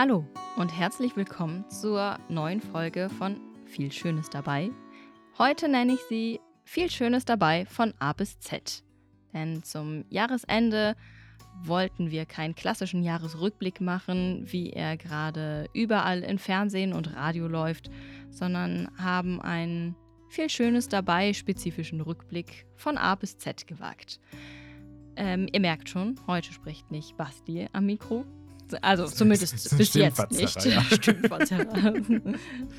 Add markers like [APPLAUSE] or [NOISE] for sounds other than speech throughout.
Hallo und herzlich willkommen zur neuen Folge von Viel Schönes dabei. Heute nenne ich sie Viel Schönes dabei von A bis Z. Denn zum Jahresende wollten wir keinen klassischen Jahresrückblick machen, wie er gerade überall in Fernsehen und Radio läuft, sondern haben einen viel Schönes dabei spezifischen Rückblick von A bis Z gewagt. Ähm, ihr merkt schon, heute spricht nicht Basti am Mikro, also zumindest bis jetzt nicht. Ja. [LAUGHS]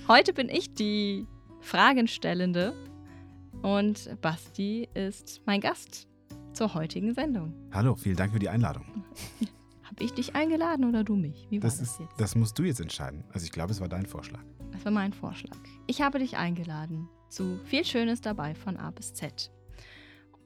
Heute bin ich die Fragenstellende und Basti ist mein Gast zur heutigen Sendung. Hallo, vielen Dank für die Einladung. [LAUGHS] Habe ich dich eingeladen oder du mich? Wie war das, das jetzt? Das musst du jetzt entscheiden. Also ich glaube, es war dein Vorschlag. Das war mein Vorschlag. Ich habe dich eingeladen zu viel Schönes dabei von A bis Z.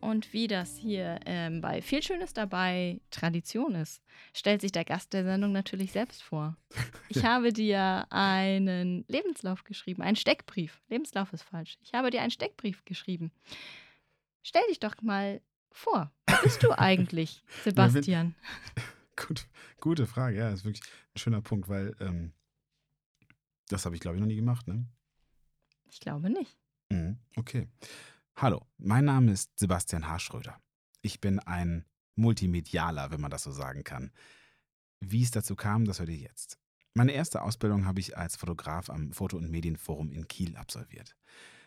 Und wie das hier ähm, bei Viel Schönes dabei Tradition ist, stellt sich der Gast der Sendung natürlich selbst vor. [LAUGHS] Ich habe dir einen Lebenslauf geschrieben, einen Steckbrief. Lebenslauf ist falsch. Ich habe dir einen Steckbrief geschrieben. Stell dich doch mal vor. Wer bist du [LAUGHS] eigentlich, Sebastian? [LAUGHS] Gut, gute Frage, ja, das ist wirklich ein schöner Punkt, weil ähm, das habe ich, glaube ich, noch nie gemacht, ne? Ich glaube nicht. Mhm, okay. Hallo, mein Name ist Sebastian Haarschröder. Ich bin ein Multimedialer, wenn man das so sagen kann. Wie es dazu kam, das hört ihr jetzt. Meine erste Ausbildung habe ich als Fotograf am Foto- und Medienforum in Kiel absolviert.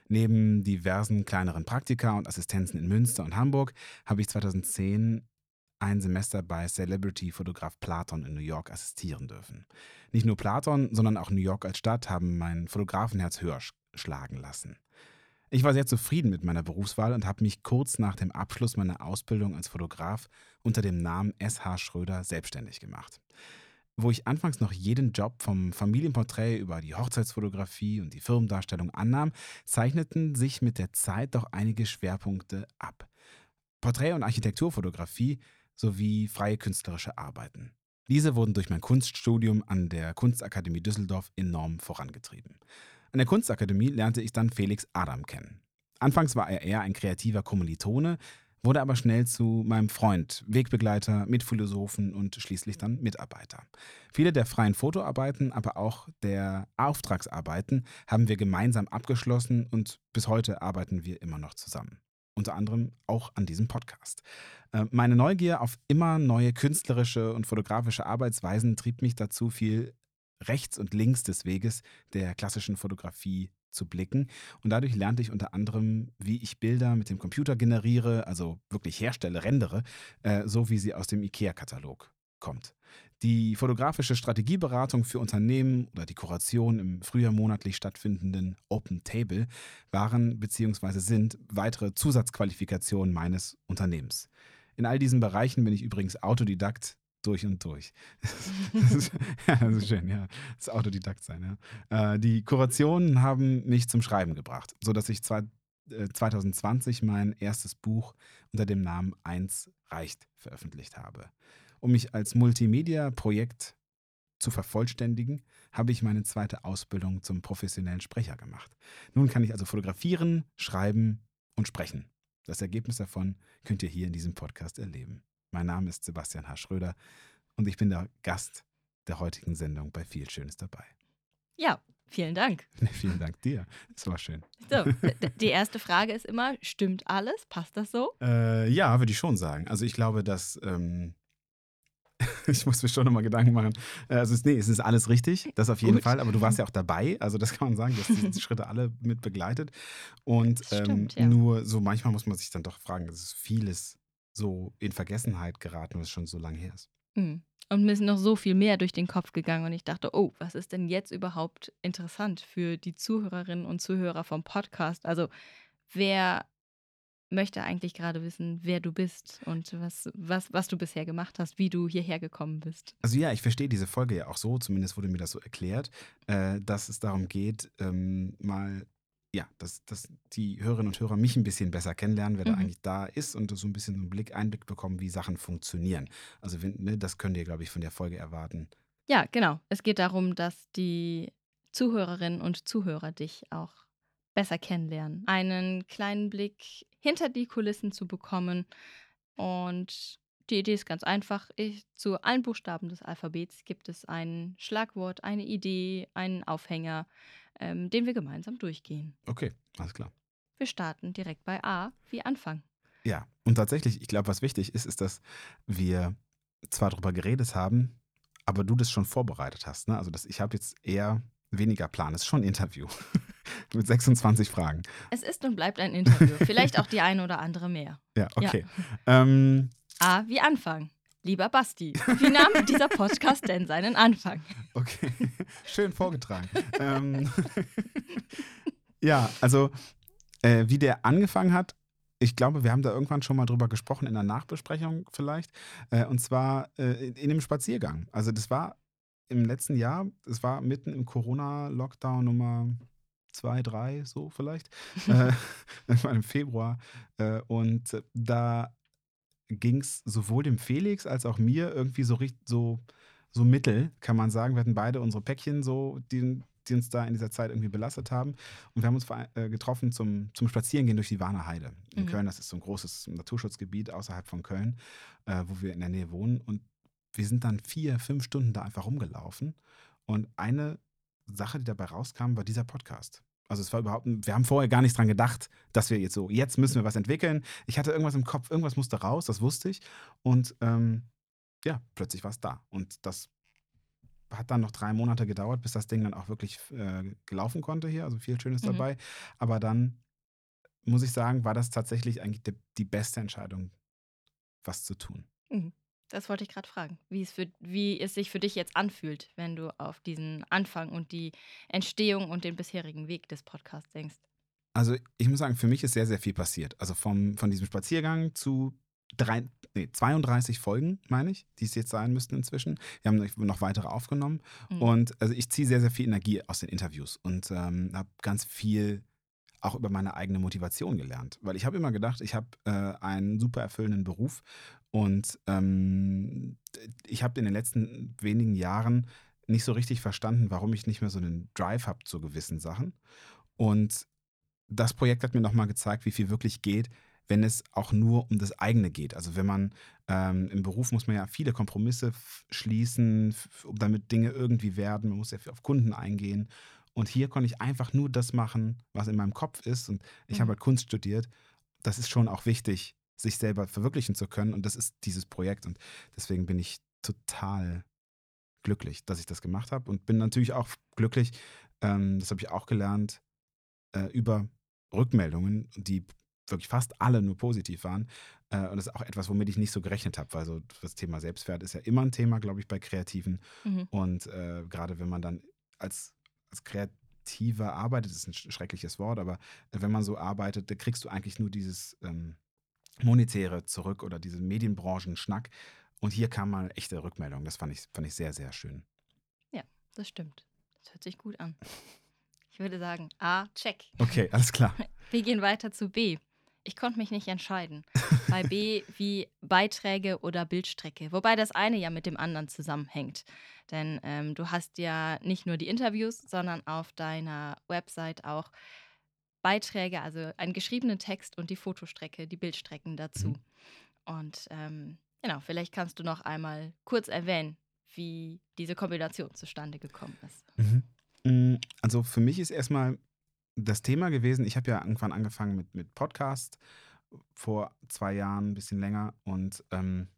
Neben diversen kleineren Praktika und Assistenzen in Münster und Hamburg habe ich 2010 ein Semester bei Celebrity-Fotograf Platon in New York assistieren dürfen. Nicht nur Platon, sondern auch New York als Stadt haben mein Fotografenherz höher schlagen lassen. Ich war sehr zufrieden mit meiner Berufswahl und habe mich kurz nach dem Abschluss meiner Ausbildung als Fotograf unter dem Namen SH Schröder selbstständig gemacht. Wo ich anfangs noch jeden Job vom Familienporträt über die Hochzeitsfotografie und die Firmendarstellung annahm, zeichneten sich mit der Zeit doch einige Schwerpunkte ab. Porträt- und Architekturfotografie sowie freie künstlerische Arbeiten. Diese wurden durch mein Kunststudium an der Kunstakademie Düsseldorf enorm vorangetrieben. An der Kunstakademie lernte ich dann Felix Adam kennen. Anfangs war er eher ein kreativer Kommilitone, wurde aber schnell zu meinem Freund, Wegbegleiter, Mitphilosophen und schließlich dann Mitarbeiter. Viele der freien Fotoarbeiten, aber auch der Auftragsarbeiten haben wir gemeinsam abgeschlossen und bis heute arbeiten wir immer noch zusammen. Unter anderem auch an diesem Podcast. Äh, meine Neugier auf immer neue künstlerische und fotografische Arbeitsweisen trieb mich dazu, viel rechts und links des Weges der klassischen Fotografie zu blicken. Und dadurch lernte ich unter anderem, wie ich Bilder mit dem Computer generiere, also wirklich herstelle, rendere, äh, so wie sie aus dem IKEA-Katalog kommt. Die fotografische Strategieberatung für Unternehmen oder die Kuration im früher monatlich stattfindenden Open Table waren bzw. sind weitere Zusatzqualifikationen meines Unternehmens. In all diesen Bereichen bin ich übrigens Autodidakt durch und durch. [LAUGHS] Das [LAUGHS] ist, ja, das ist schön, ja. Das Autodidakt sein, ja. Äh, die Kurationen haben mich zum Schreiben gebracht, sodass ich zwei, äh, 2020 mein erstes Buch unter dem Namen Eins reicht veröffentlicht habe. Um mich als Multimedia-Projekt zu vervollständigen, habe ich meine zweite Ausbildung zum professionellen Sprecher gemacht. Nun kann ich also fotografieren, schreiben und sprechen. Das Ergebnis davon könnt ihr hier in diesem Podcast erleben. Mein Name ist Sebastian H. Schröder und ich bin der Gast der heutigen Sendung bei Viel Schönes dabei. Ja, vielen Dank. [LAUGHS] vielen Dank dir. Das war schön. So, [LAUGHS] die erste Frage ist immer: Stimmt alles? Passt das so? Äh, ja, würde ich schon sagen. Also, ich glaube, dass. Ähm, [LAUGHS] ich muss mir schon nochmal Gedanken machen. Äh, also, nee, es ist alles richtig, das auf jeden Gut. Fall. Aber du warst ja auch dabei. Also, das kann man sagen, dass diese Schritte alle mit begleitet. Und ähm, stimmt, ja. nur so manchmal muss man sich dann doch fragen, es ist vieles so in Vergessenheit geraten, weil es schon so lange her ist. Mhm. Und mir ist noch so viel mehr durch den Kopf gegangen und ich dachte, oh, was ist denn jetzt überhaupt interessant für die Zuhörerinnen und Zuhörer vom Podcast? Also, wer möchte eigentlich gerade wissen, wer du bist und was, was, was du bisher gemacht hast, wie du hierher gekommen bist. Also ja, ich verstehe diese Folge ja auch so, zumindest wurde mir das so erklärt, äh, dass es darum geht, ähm, mal ja, dass, dass die Hörerinnen und Hörer mich ein bisschen besser kennenlernen, wer mhm. da eigentlich da ist und so ein bisschen einen Blick, Einblick bekommen, wie Sachen funktionieren. Also ne, das könnt ihr, glaube ich, von der Folge erwarten. Ja, genau. Es geht darum, dass die Zuhörerinnen und Zuhörer dich auch besser kennenlernen. Einen kleinen Blick hinter die Kulissen zu bekommen und Die Idee ist ganz einfach. Ich, zu allen Buchstaben des Alphabets gibt es ein Schlagwort, eine Idee, einen Aufhänger, ähm, den wir gemeinsam durchgehen. Okay, alles klar. Wir starten direkt bei A wie Anfang. Ja, und tatsächlich, ich glaube, was wichtig ist, ist, dass wir zwar darüber geredet haben, aber du das schon vorbereitet hast. Ne? Also das, ich habe jetzt eher weniger Plan. Es ist schon ein Interview [LAUGHS] mit 26 Fragen. Es ist und bleibt ein Interview. Vielleicht auch die eine oder andere mehr. Ja, okay. Ja. Ähm, A wie Anfang. Lieber Basti, wie nahm dieser Podcast denn seinen Anfang? Okay, [LAUGHS] schön vorgetragen. ähm, [LAUGHS] ja, also äh, wie der angefangen hat, ich glaube, wir haben da irgendwann schon mal drüber gesprochen in der Nachbesprechung vielleicht. Äh, und zwar äh, in einem Spaziergang. Also das war im letzten Jahr, es war mitten im Corona-Lockdown Nummer zwei, drei, so vielleicht. [LAUGHS] äh, im Februar. Äh, und da ging es sowohl dem Felix als auch mir irgendwie so, so, so mittel, kann man sagen. Wir hatten beide unsere Päckchen so, die, die uns da in dieser Zeit irgendwie belastet haben. Und wir haben uns äh, getroffen zum, zum Spazierengehen durch die Warner Heide in mhm. Köln. Das ist so ein großes Naturschutzgebiet außerhalb von Köln, äh, wo wir in der Nähe wohnen. Und wir sind dann vier, fünf Stunden da einfach rumgelaufen. Und eine Sache, die dabei rauskam, war dieser Podcast. Also es war überhaupt, wir haben vorher gar nicht dran gedacht, dass wir jetzt so, jetzt müssen wir was entwickeln. Ich hatte irgendwas im Kopf, irgendwas musste raus, das wusste ich. Und ähm, ja, plötzlich war es da. Und das hat dann noch drei Monate gedauert, bis das Ding dann auch wirklich äh, gelaufen konnte hier. Also viel Schönes mhm. dabei. Aber dann muss ich sagen, war das tatsächlich eigentlich die, die beste Entscheidung, was zu tun. Mhm. Das wollte ich gerade fragen, wie es, für, wie es sich für dich jetzt anfühlt, wenn du auf diesen Anfang und die Entstehung und den bisherigen Weg des Podcasts denkst. Also ich muss sagen, für mich ist sehr, sehr viel passiert. Also vom, von diesem Spaziergang zu drei, nee, 32 Folgen, meine ich, die es jetzt sein müssten inzwischen. Wir haben noch weitere aufgenommen. Mhm. Und also ich ziehe sehr, sehr viel Energie aus den Interviews und ähm, habe ganz viel auch über meine eigene Motivation gelernt. Weil ich habe immer gedacht, ich habe äh, einen super erfüllenden Beruf und ähm, ich habe in den letzten wenigen Jahren nicht so richtig verstanden, warum ich nicht mehr so einen Drive habe zu gewissen Sachen. Und das Projekt hat mir nochmal gezeigt, wie viel wirklich geht, wenn es auch nur um das eigene geht. Also wenn man ähm, im Beruf muss man ja viele Kompromisse schließen, damit Dinge irgendwie werden. Man muss ja auf Kunden eingehen. Und hier konnte ich einfach nur das machen, was in meinem Kopf ist. Und ich mhm. habe halt Kunst studiert. Das ist schon auch wichtig, sich selber verwirklichen zu können. Und das ist dieses Projekt. Und deswegen bin ich total glücklich, dass ich das gemacht habe. Und bin natürlich auch glücklich, ähm, das habe ich auch gelernt, äh, über Rückmeldungen, die wirklich fast alle nur positiv waren. Äh, und das ist auch etwas, womit ich nicht so gerechnet habe, weil so das Thema Selbstwert ist ja immer ein Thema, glaube ich, bei Kreativen. Mhm. Und äh, gerade wenn man dann als als Kreativer arbeitet, ist ein schreckliches Wort, aber wenn man so arbeitet, da kriegst du eigentlich nur dieses ähm, Monetäre zurück oder diesen Medienbranchen-Schnack. Und hier kam mal echte Rückmeldung. Das fand ich, fand ich sehr, sehr schön. Ja, das stimmt. Das hört sich gut an. Ich würde sagen, A, check. Okay, alles klar. [LAUGHS] Wir gehen weiter zu B. Ich konnte mich nicht entscheiden. Bei B [LAUGHS] wie Beiträge oder Bildstrecke. Wobei das eine ja mit dem anderen zusammenhängt. Denn ähm, du hast ja nicht nur die Interviews, sondern auf deiner Website auch Beiträge, also einen geschriebenen Text und die Fotostrecke, die Bildstrecken dazu. Mhm. Und ähm, genau, vielleicht kannst du noch einmal kurz erwähnen, wie diese Kombination zustande gekommen ist. Mhm. Mm, also für mich ist erstmal das Thema gewesen, ich habe ja irgendwann angefangen mit, mit Podcast vor zwei Jahren, ein bisschen länger und ähm,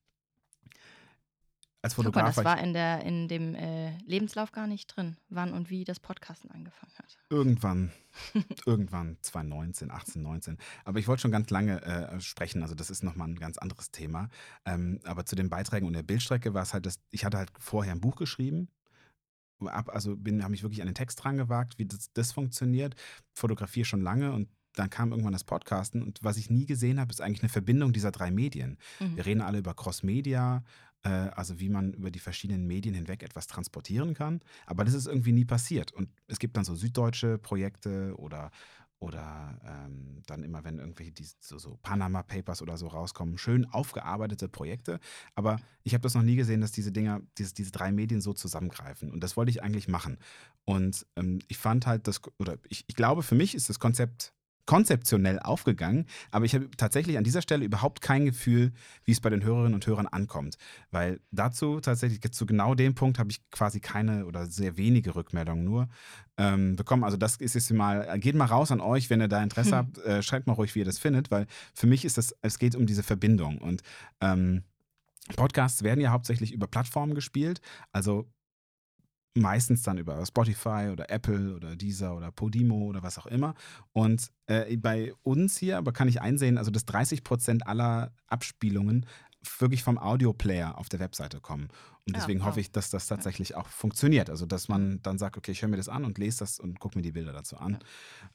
als Fotograf. Super, das war in, der, in dem äh, Lebenslauf gar nicht drin, wann und wie das Podcasten angefangen hat. Irgendwann, [LAUGHS] irgendwann 2019, 18, 19. Aber ich wollte schon ganz lange äh, sprechen, also das ist nochmal ein ganz anderes Thema. Ähm, aber zu den Beiträgen und der Bildstrecke war es halt, dass ich hatte halt vorher ein Buch geschrieben, also habe mich wirklich an den Text dran gewagt, wie das, das funktioniert. Fotografiere schon lange und dann kam irgendwann das Podcasten und was ich nie gesehen habe, ist eigentlich eine Verbindung dieser drei Medien. Mhm. Wir reden alle über Cross-Media, äh, also wie man über die verschiedenen Medien hinweg etwas transportieren kann, aber das ist irgendwie nie passiert. Und es gibt dann so süddeutsche Projekte oder oder ähm, dann immer, wenn irgendwelche die, so, so, Panama Papers oder so rauskommen, schön aufgearbeitete Projekte. Aber ich habe das noch nie gesehen, dass diese Dinger, diese, diese drei Medien so zusammengreifen. Und das wollte ich eigentlich machen. Und ähm, ich fand halt das, oder ich, ich glaube, für mich ist das Konzept konzeptionell aufgegangen, aber ich habe tatsächlich an dieser Stelle überhaupt kein Gefühl, wie es bei den Hörerinnen und Hörern ankommt. Weil dazu tatsächlich, zu genau dem Punkt habe ich quasi keine oder sehr wenige Rückmeldungen nur ähm, bekommen. Also das ist jetzt mal, geht mal raus an euch, wenn ihr da Interesse hm. habt, äh, schreibt mal ruhig, wie ihr das findet, weil für mich ist das, es geht um diese Verbindung und ähm, Podcasts werden ja hauptsächlich über Plattformen gespielt. Also meistens dann über Spotify oder Apple oder Deezer oder Podimo oder was auch immer. Und äh, bei uns hier aber kann ich einsehen, also dass 30 Prozent aller Abspielungen wirklich vom Audioplayer auf der Webseite kommen. Und ah, deswegen ja, hoffe ich, dass das tatsächlich auch funktioniert. Also, dass man dann sagt, okay, ich höre mir das an und lese das und gucke mir die Bilder dazu an.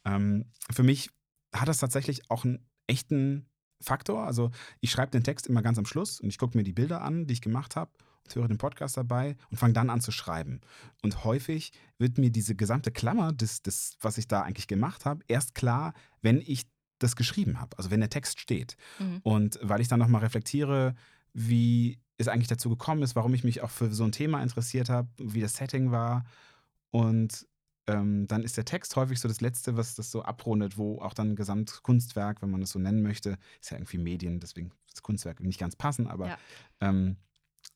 Ja. Ähm, für mich hat das tatsächlich auch einen echten Faktor. Also, ich schreibe den Text immer ganz am Schluss und ich gucke mir die Bilder an, die ich gemacht habe höre den Podcast dabei und fange dann an zu schreiben. Und häufig wird mir diese gesamte Klammer des, des was ich da eigentlich gemacht habe, erst klar, wenn ich das geschrieben habe, also wenn der Text steht. Mhm. Und weil ich dann nochmal reflektiere, wie es eigentlich dazu gekommen ist, warum ich mich auch für so ein Thema interessiert habe, wie das Setting war. Und ähm, dann ist der Text häufig so das Letzte, was das so abrundet, wo auch dann Gesamtkunstwerk, wenn man das so nennen möchte, ist ja irgendwie Medien, deswegen ist Kunstwerk nicht ganz passend, aber ja. ähm,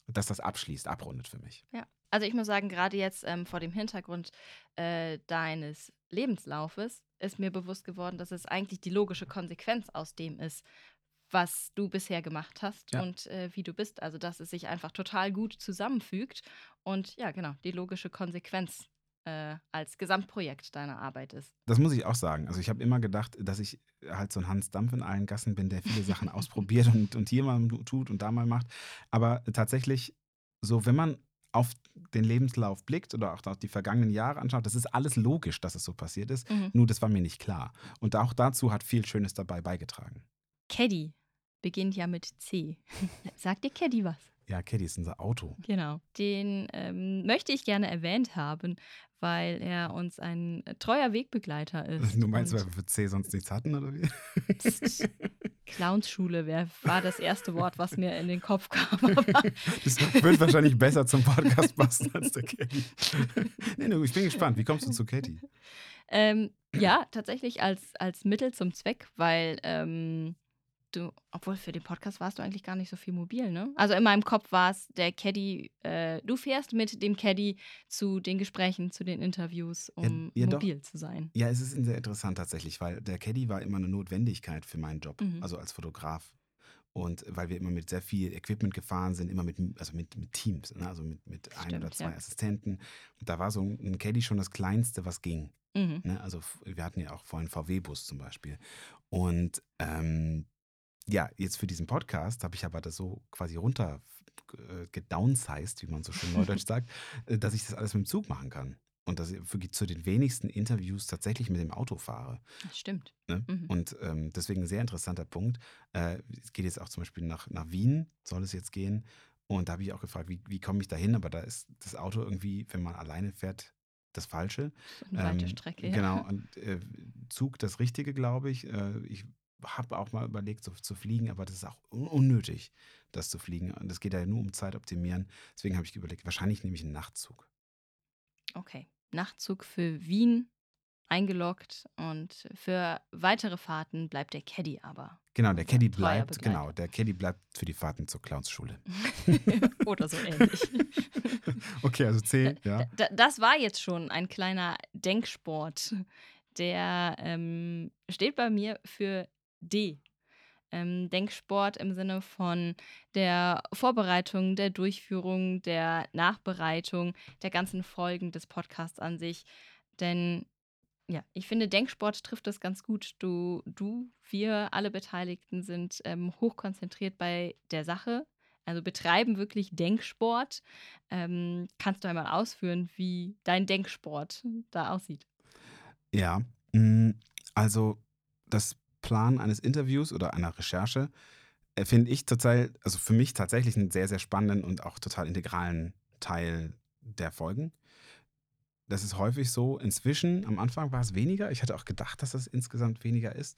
dass das abschließt, abrundet für mich. Ja. Also ich muss sagen, gerade jetzt ähm, vor dem Hintergrund äh, deines Lebenslaufes ist mir bewusst geworden, dass es eigentlich die logische Konsequenz aus dem ist, was du bisher gemacht hast ja. und äh, wie du bist. Also dass es sich einfach total gut zusammenfügt und ja, genau, die logische Konsequenz äh, als Gesamtprojekt deiner Arbeit ist. Das muss ich auch sagen. Also ich habe immer gedacht, dass ich halt so ein Hans Dampf in allen Gassen bin, der viele Sachen ausprobiert und, und hier mal tut und da mal macht. Aber tatsächlich, so wenn man auf den Lebenslauf blickt oder auch auf die vergangenen Jahre anschaut, das ist alles logisch, dass es so passiert ist. Mhm. Nur das war mir nicht klar. Und auch dazu hat viel Schönes dabei beigetragen. Caddy beginnt ja mit C. [LAUGHS] Sagt dir Caddy was? Ja, Caddy ist unser Auto. Genau. Den ähm, möchte ich gerne erwähnt haben, weil er uns ein treuer Wegbegleiter ist. [LAUGHS] Du meinst, weil wir für C sonst nichts hatten, oder wie? [LAUGHS] Clownsschule war das erste Wort, was mir in den Kopf kam. [LAUGHS] das wird wahrscheinlich besser zum Podcast passen als der Caddy. nee, ich bin gespannt. Wie kommst du zu Caddy? Ähm, ja, tatsächlich als, als Mittel zum Zweck, weil ähm, du, obwohl für den Podcast warst du eigentlich gar nicht so viel mobil, ne? Also in meinem Kopf war es der Caddy, äh, du fährst mit dem Caddy zu den Gesprächen, zu den Interviews, um ja, ja, mobil doch. zu sein. Ja, es ist sehr interessant tatsächlich, weil der Caddy war immer eine Notwendigkeit für meinen Job, mhm. also als Fotograf. Und weil wir immer mit sehr viel Equipment gefahren sind, immer mit, also mit, mit Teams, ne? also mit, mit Stimmt, ein oder zwei ja. Assistenten. Und da war so ein Caddy schon das Kleinste, was ging. Mhm. Ne? Also wir hatten ja auch vorhin VW-Bus zum Beispiel. Und ähm, ja, jetzt für diesen Podcast habe ich aber das so quasi runter äh, gedownsized, wie man so schön neudeutsch [LAUGHS] sagt, äh, dass ich das alles mit dem Zug machen kann. Und dass ich für, zu den wenigsten Interviews tatsächlich mit dem Auto fahre. Das stimmt. Ne? Mhm. Und ähm, deswegen ein sehr interessanter Punkt. Äh, es geht jetzt auch zum Beispiel nach, nach Wien, soll es jetzt gehen. Und da habe ich auch gefragt, wie, wie komme ich da hin? Aber da ist das Auto irgendwie, wenn man alleine fährt, das Falsche. Eine weite ähm, Strecke. Genau, [LAUGHS] und äh, Zug das Richtige, glaube ich. Äh, ich habe auch mal überlegt, so zu fliegen, aber das ist auch un unnötig, das zu fliegen. Und es geht ja nur um Zeit optimieren. Deswegen habe ich überlegt, wahrscheinlich nehme ich einen Nachtzug. Okay. Nachtzug für Wien eingeloggt und für weitere Fahrten bleibt der Caddy aber. Genau, der Caddy bleibt, genau, der Caddy bleibt für die Fahrten zur Clownsschule. [LAUGHS] Oder so ähnlich. [LAUGHS] okay, also C, ja. Das war jetzt schon ein kleiner Denksport. Der ähm, steht bei mir für D. Ähm, Denksport im Sinne von der Vorbereitung, der Durchführung, der Nachbereitung, der ganzen Folgen des Podcasts an sich. Denn ja, ich finde, Denksport trifft das ganz gut. Du, du, wir, alle Beteiligten sind ähm, hochkonzentriert bei der Sache, also betreiben wirklich Denksport. Ähm, kannst du einmal ausführen, wie dein Denksport da aussieht? Ja, mm, also das Plan eines Interviews oder einer Recherche äh, finde ich total, also für mich tatsächlich einen sehr, sehr spannenden und auch total integralen Teil der Folgen. Das ist häufig so. Inzwischen, am Anfang war es weniger. Ich hatte auch gedacht, dass es insgesamt weniger ist.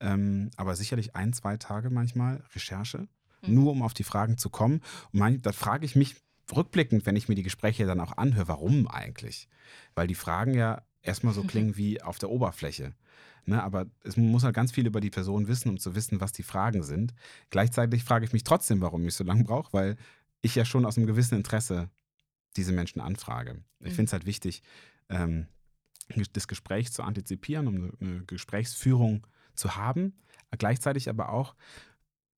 Ähm, aber sicherlich ein, zwei Tage manchmal Recherche, mhm. nur um auf die Fragen zu kommen. Und man, da frage ich mich rückblickend, wenn ich mir die Gespräche dann auch anhöre, warum eigentlich? Weil die Fragen ja erstmal so [LAUGHS] klingen wie auf der Oberfläche. Ne? Aber es muss halt ganz viel über die Person wissen, um zu wissen, was die Fragen sind. Gleichzeitig frage ich mich trotzdem, warum ich so lange brauche, weil ich ja schon aus einem gewissen Interesse diese Menschen anfrage. Ich Mhm. finde es halt wichtig, ähm, das Gespräch zu antizipieren, um eine, eine Gesprächsführung zu haben, gleichzeitig aber auch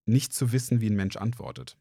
nicht zu wissen, wie ein Mensch antwortet.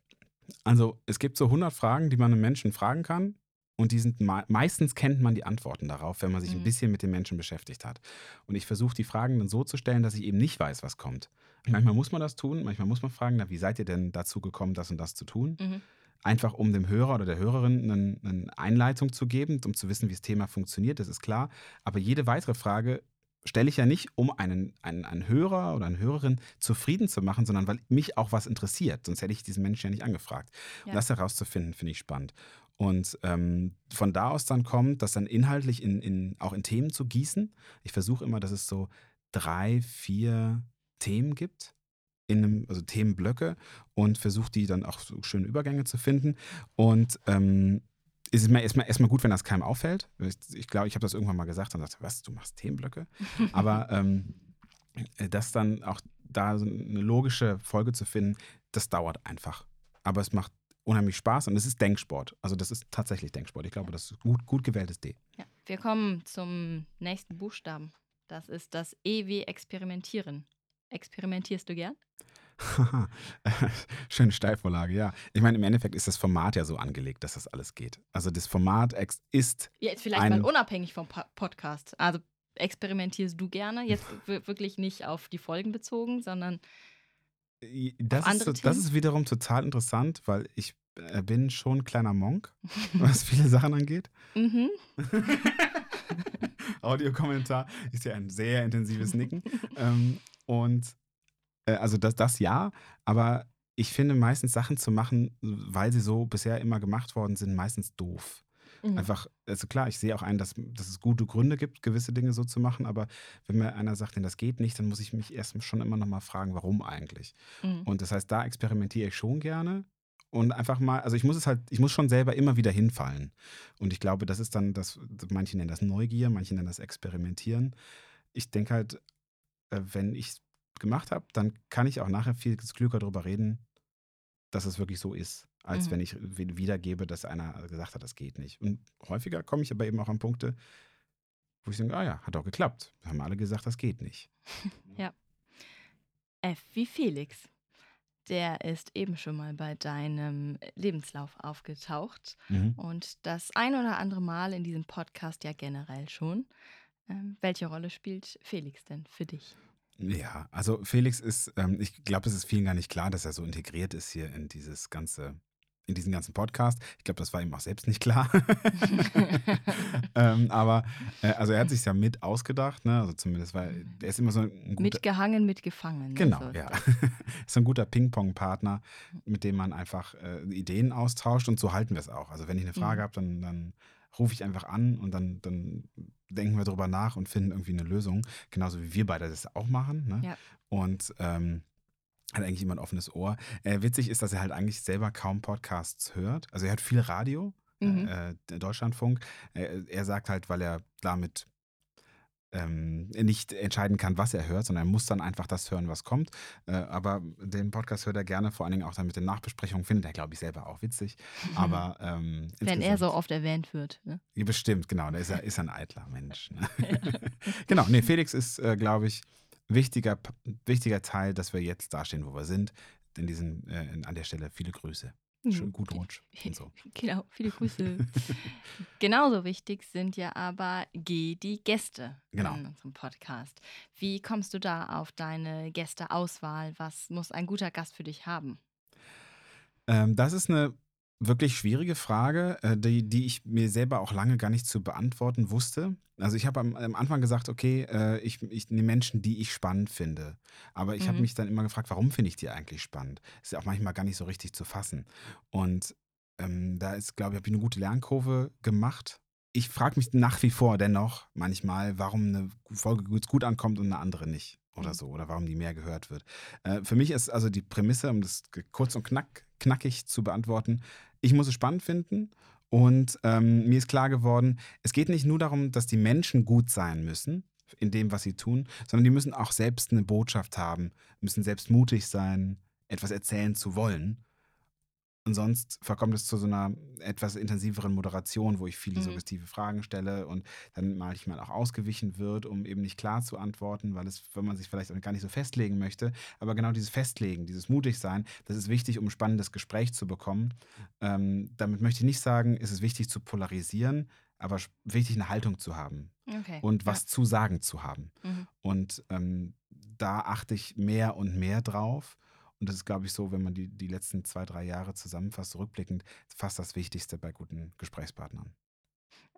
Also es gibt so 100 Fragen, die man einem Menschen fragen kann und die sind me meistens kennt man die Antworten darauf, wenn man sich ein Mhm. bisschen mit dem Menschen beschäftigt hat. Und ich versuche die Fragen dann so zu stellen, dass ich eben nicht weiß, was kommt. Mhm. Manchmal muss man das tun, manchmal muss man fragen, na, wie seid ihr denn dazu gekommen, das und das zu tun? Mhm. einfach um dem Hörer oder der Hörerin einen- eine Einleitung zu geben, um zu wissen, wie das Thema funktioniert, das ist klar. Aber jede weitere Frage stelle ich ja nicht, um einen, einen, einen Hörer oder eine Hörerin zufrieden zu machen, sondern weil mich auch was interessiert. Sonst hätte ich diesen Menschen ja nicht angefragt. Ja. Und das herauszufinden, finde ich spannend. Und ähm, von da aus dann kommt, das dann inhaltlich in, in, auch in Themen zu gießen. Ich versuche immer, dass es so drei, vier Themen gibt, in einem, also Themenblöcke und versuche die dann auch so schöne Übergänge zu finden. Und ähm, ist mir erstmal, erstmal gut, wenn das keinem auffällt. Ich glaube, ich, glaub, ich habe das irgendwann mal gesagt und dachte, was, du machst Themenblöcke? [LAUGHS] Aber ähm, äh, das dann auch da so eine logische Folge zu finden, das dauert einfach. Aber es macht unheimlich Spaß und es ist Denksport. Also das ist tatsächlich Denksport. Ich glaube, das ist gut, gut gewähltes D. Ja. Wir kommen zum nächsten Buchstaben. Das ist das E wie Experimentieren. Experimentierst du gern? [LAUGHS] Schöne Steilvorlage, ja. Ich meine, im Endeffekt ist das Format ja so angelegt, dass das alles geht. Also das Format ist, Jetzt vielleicht Ein- mal unabhängig vom Po- Podcast. Also experimentierst du gerne? Jetzt [LAUGHS] wirklich nicht auf die Folgen bezogen, sondern das, ist, so, das ist wiederum total interessant, weil ich äh, bin schon ein kleiner Monk, [LAUGHS] was viele Sachen angeht. mhm. [LAUGHS] Audiokommentar ist ja ein sehr intensives Nicken. [LAUGHS] ähm, und äh, also das, das ja, aber ich finde meistens Sachen zu machen, weil sie so bisher immer gemacht worden sind, meistens doof. Mhm. Einfach, also klar, ich sehe auch ein, dass, dass es gute Gründe gibt, gewisse Dinge so zu machen, aber wenn mir einer sagt, denn das geht nicht, dann muss ich mich erst schon immer noch mal fragen, warum eigentlich. Mhm. Und das heißt, da experimentiere ich schon gerne und einfach mal, also ich muss es halt, ich muss schon selber immer wieder hinfallen. Und ich glaube, das ist dann das, manche nennen das Neugier, manche nennen das Experimentieren. Ich denke halt, äh, wenn ich es gemacht habe, dann kann ich auch nachher viel klüger darüber reden, dass es wirklich so ist, als Mhm. wenn ich wi- wiedergebe, dass einer gesagt hat, das geht nicht. Und häufiger komme ich aber eben auch an Punkte, wo ich denke, ah ja, hat auch geklappt. Wir haben alle gesagt, das geht nicht. [LAUGHS] F wie Felix. Der ist eben schon mal bei deinem Lebenslauf aufgetaucht Mhm. und das ein oder andere Mal in diesem Podcast ja generell schon. Ähm, welche Rolle spielt Felix denn für dich? Ja, also Felix ist, ähm, ich glaube, es ist vielen gar nicht klar, dass er so integriert ist hier in dieses ganze, in diesen ganzen Podcast. Ich glaube, das war ihm auch selbst nicht klar. [LAUGHS] ähm, aber äh, also er hat sich ja mit ausgedacht, ne? Also zumindest, weil er ist immer so ein guter, Mitgehangen, mitgefangen. ne? Genau, So ist ja. [LAUGHS] ist ein guter Ping-Pong-Partner, mit dem man einfach äh, Ideen austauscht und so halten wir es auch. Also wenn ich eine Frage Mhm. habe, dann, dann rufe ich einfach an und dann, dann denken wir drüber nach und finden irgendwie eine Lösung. Genauso wie wir beide das auch machen. Ne? Ja. Und ähm, hat eigentlich immer ein offenes Ohr. Äh, witzig ist, dass er halt eigentlich selber kaum Podcasts hört. Also er hört viel Radio, Mhm. äh, Deutschlandfunk. Äh, er sagt halt, weil er damit ähm, nicht entscheiden kann, was er hört, sondern er muss dann einfach das hören, was kommt. Äh, aber den Podcast hört er gerne, vor allen Dingen auch dann mit den Nachbesprechungen, findet er, glaube ich, selber auch witzig. Aber [LAUGHS] ähm, Wenn er so oft erwähnt wird. Ne? ja, bestimmt, genau. Der ist, ja, ist ein eitler Mensch. Ne? [LAUGHS] [LAUGHS] genau, nee, Felix ist, äh, glaube ich, wichtiger, wichtiger Teil, dass wir jetzt dastehen, wo wir sind. In diesem, äh, an der Stelle viele Grüße. Schön, Mhm. guten Rutsch [LAUGHS] und so. Genau, viele [LAUGHS] Grüße. Genauso wichtig sind ja aber G, die Gäste Genau. in unserem Podcast. Wie kommst du da auf deine Gästeauswahl? Was muss ein guter Gast für dich haben? Ähm, das ist eine wirklich schwierige Frage, äh, die, die ich mir selber auch lange gar nicht zu beantworten wusste. Also ich habe am, am Anfang gesagt, okay, äh, ich, ich nehme Menschen, die ich spannend finde. Aber ich habe Mhm. mich dann immer gefragt, warum finde ich die eigentlich spannend? Ist ja auch manchmal gar nicht so richtig zu fassen. Und ähm, da ist, glaube ich, habe ich eine gute Lernkurve gemacht. Ich frage mich nach wie vor dennoch manchmal, warum eine Folge gut, gut ankommt und eine andere nicht. Oder Mhm. so. Oder warum die mehr gehört wird. Äh, für mich ist also die Prämisse, um das kurz und knack, knackig zu beantworten, ich muss es spannend finden. Und ähm, mir ist klar geworden, es geht nicht nur darum, dass die Menschen gut sein müssen, in dem, was sie tun, sondern die müssen auch selbst eine Botschaft haben, müssen selbst mutig sein, etwas erzählen zu wollen. Und sonst verkommt es zu so einer etwas intensiveren Moderation, wo ich viele Mhm. suggestive Fragen stelle und dann manchmal auch ausgewichen wird, um eben nicht klar zu antworten, weil es, wenn man sich vielleicht gar nicht so festlegen möchte. Aber genau dieses Festlegen, dieses Mutigsein, das ist wichtig, um ein spannendes Gespräch zu bekommen. Ähm, damit möchte ich nicht sagen, es ist wichtig zu polarisieren, aber wichtig, eine Haltung zu haben Okay. und was zu sagen zu haben. Ja. Mhm. Und ähm, da achte ich mehr und mehr drauf. Und das ist, glaube ich, so, wenn man die, die letzten zwei, drei Jahre zusammenfasst, rückblickend, fast das Wichtigste bei guten Gesprächspartnern.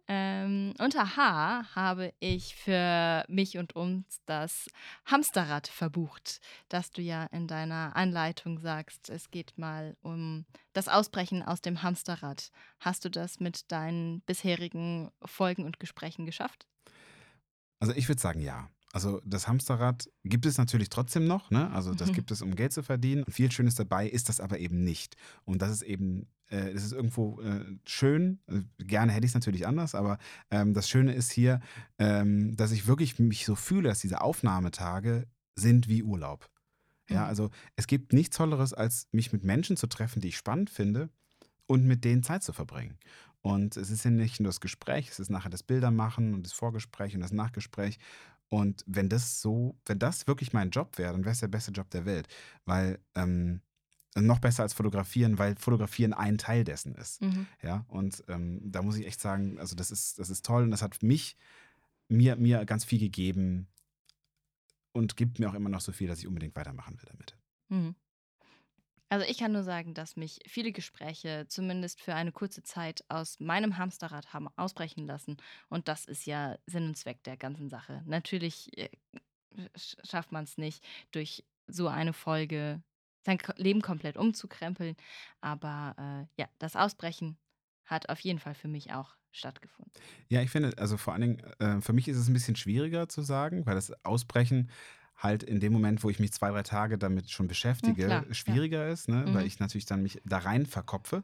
Ähm, unter H habe ich für mich und uns das Hamsterrad verbucht, dass du ja in deiner Anleitung sagst, es geht mal um das Ausbrechen aus dem Hamsterrad. Hast du das mit deinen bisherigen Folgen und Gesprächen geschafft? Also ich würde sagen, ja. Also das Hamsterrad gibt es natürlich trotzdem noch, ne? Also das Mhm. gibt es, um Geld zu verdienen. Und viel Schönes dabei ist das aber eben nicht. Und das ist eben, äh, das ist irgendwo äh, schön. Äh, gerne hätte ich es natürlich anders, aber ähm, das Schöne ist hier, ähm, dass ich wirklich mich so fühle, dass diese Aufnahmetage sind wie Urlaub. Ja, Mhm. also es gibt nichts Tolleres, als mich mit Menschen zu treffen, die ich spannend finde und mit denen Zeit zu verbringen. Und es ist ja nicht nur das Gespräch, es ist nachher das Bildermachen und das Vorgespräch und das Nachgespräch. Und wenn das so, wenn das wirklich mein Job wäre, dann wäre es der beste Job der Welt. Weil, ähm, noch besser als fotografieren, weil fotografieren ein Teil dessen ist. Mhm. Ja, und ähm, da muss ich echt sagen, also das ist, das ist toll und das hat mich, mir, mir ganz viel gegeben und gibt mir auch immer noch so viel, dass ich unbedingt weitermachen will damit. Mhm. Also ich kann nur sagen, dass mich viele Gespräche zumindest für eine kurze Zeit aus meinem Hamsterrad haben ausbrechen lassen. Und das ist ja Sinn und Zweck der ganzen Sache. Natürlich äh, sch- schafft man es nicht, durch so eine Folge sein Leben komplett umzukrempeln. Aber äh, ja, das Ausbrechen hat auf jeden Fall für mich auch stattgefunden. Ja, ich finde, also vor allen Dingen, äh, für mich ist es ein bisschen schwieriger zu sagen, weil das Ausbrechen halt in dem Moment, wo ich mich zwei, drei Tage damit schon beschäftige, klar, ja. schwieriger ist, ne? weil Mhm. ich natürlich dann mich da rein verkopfe.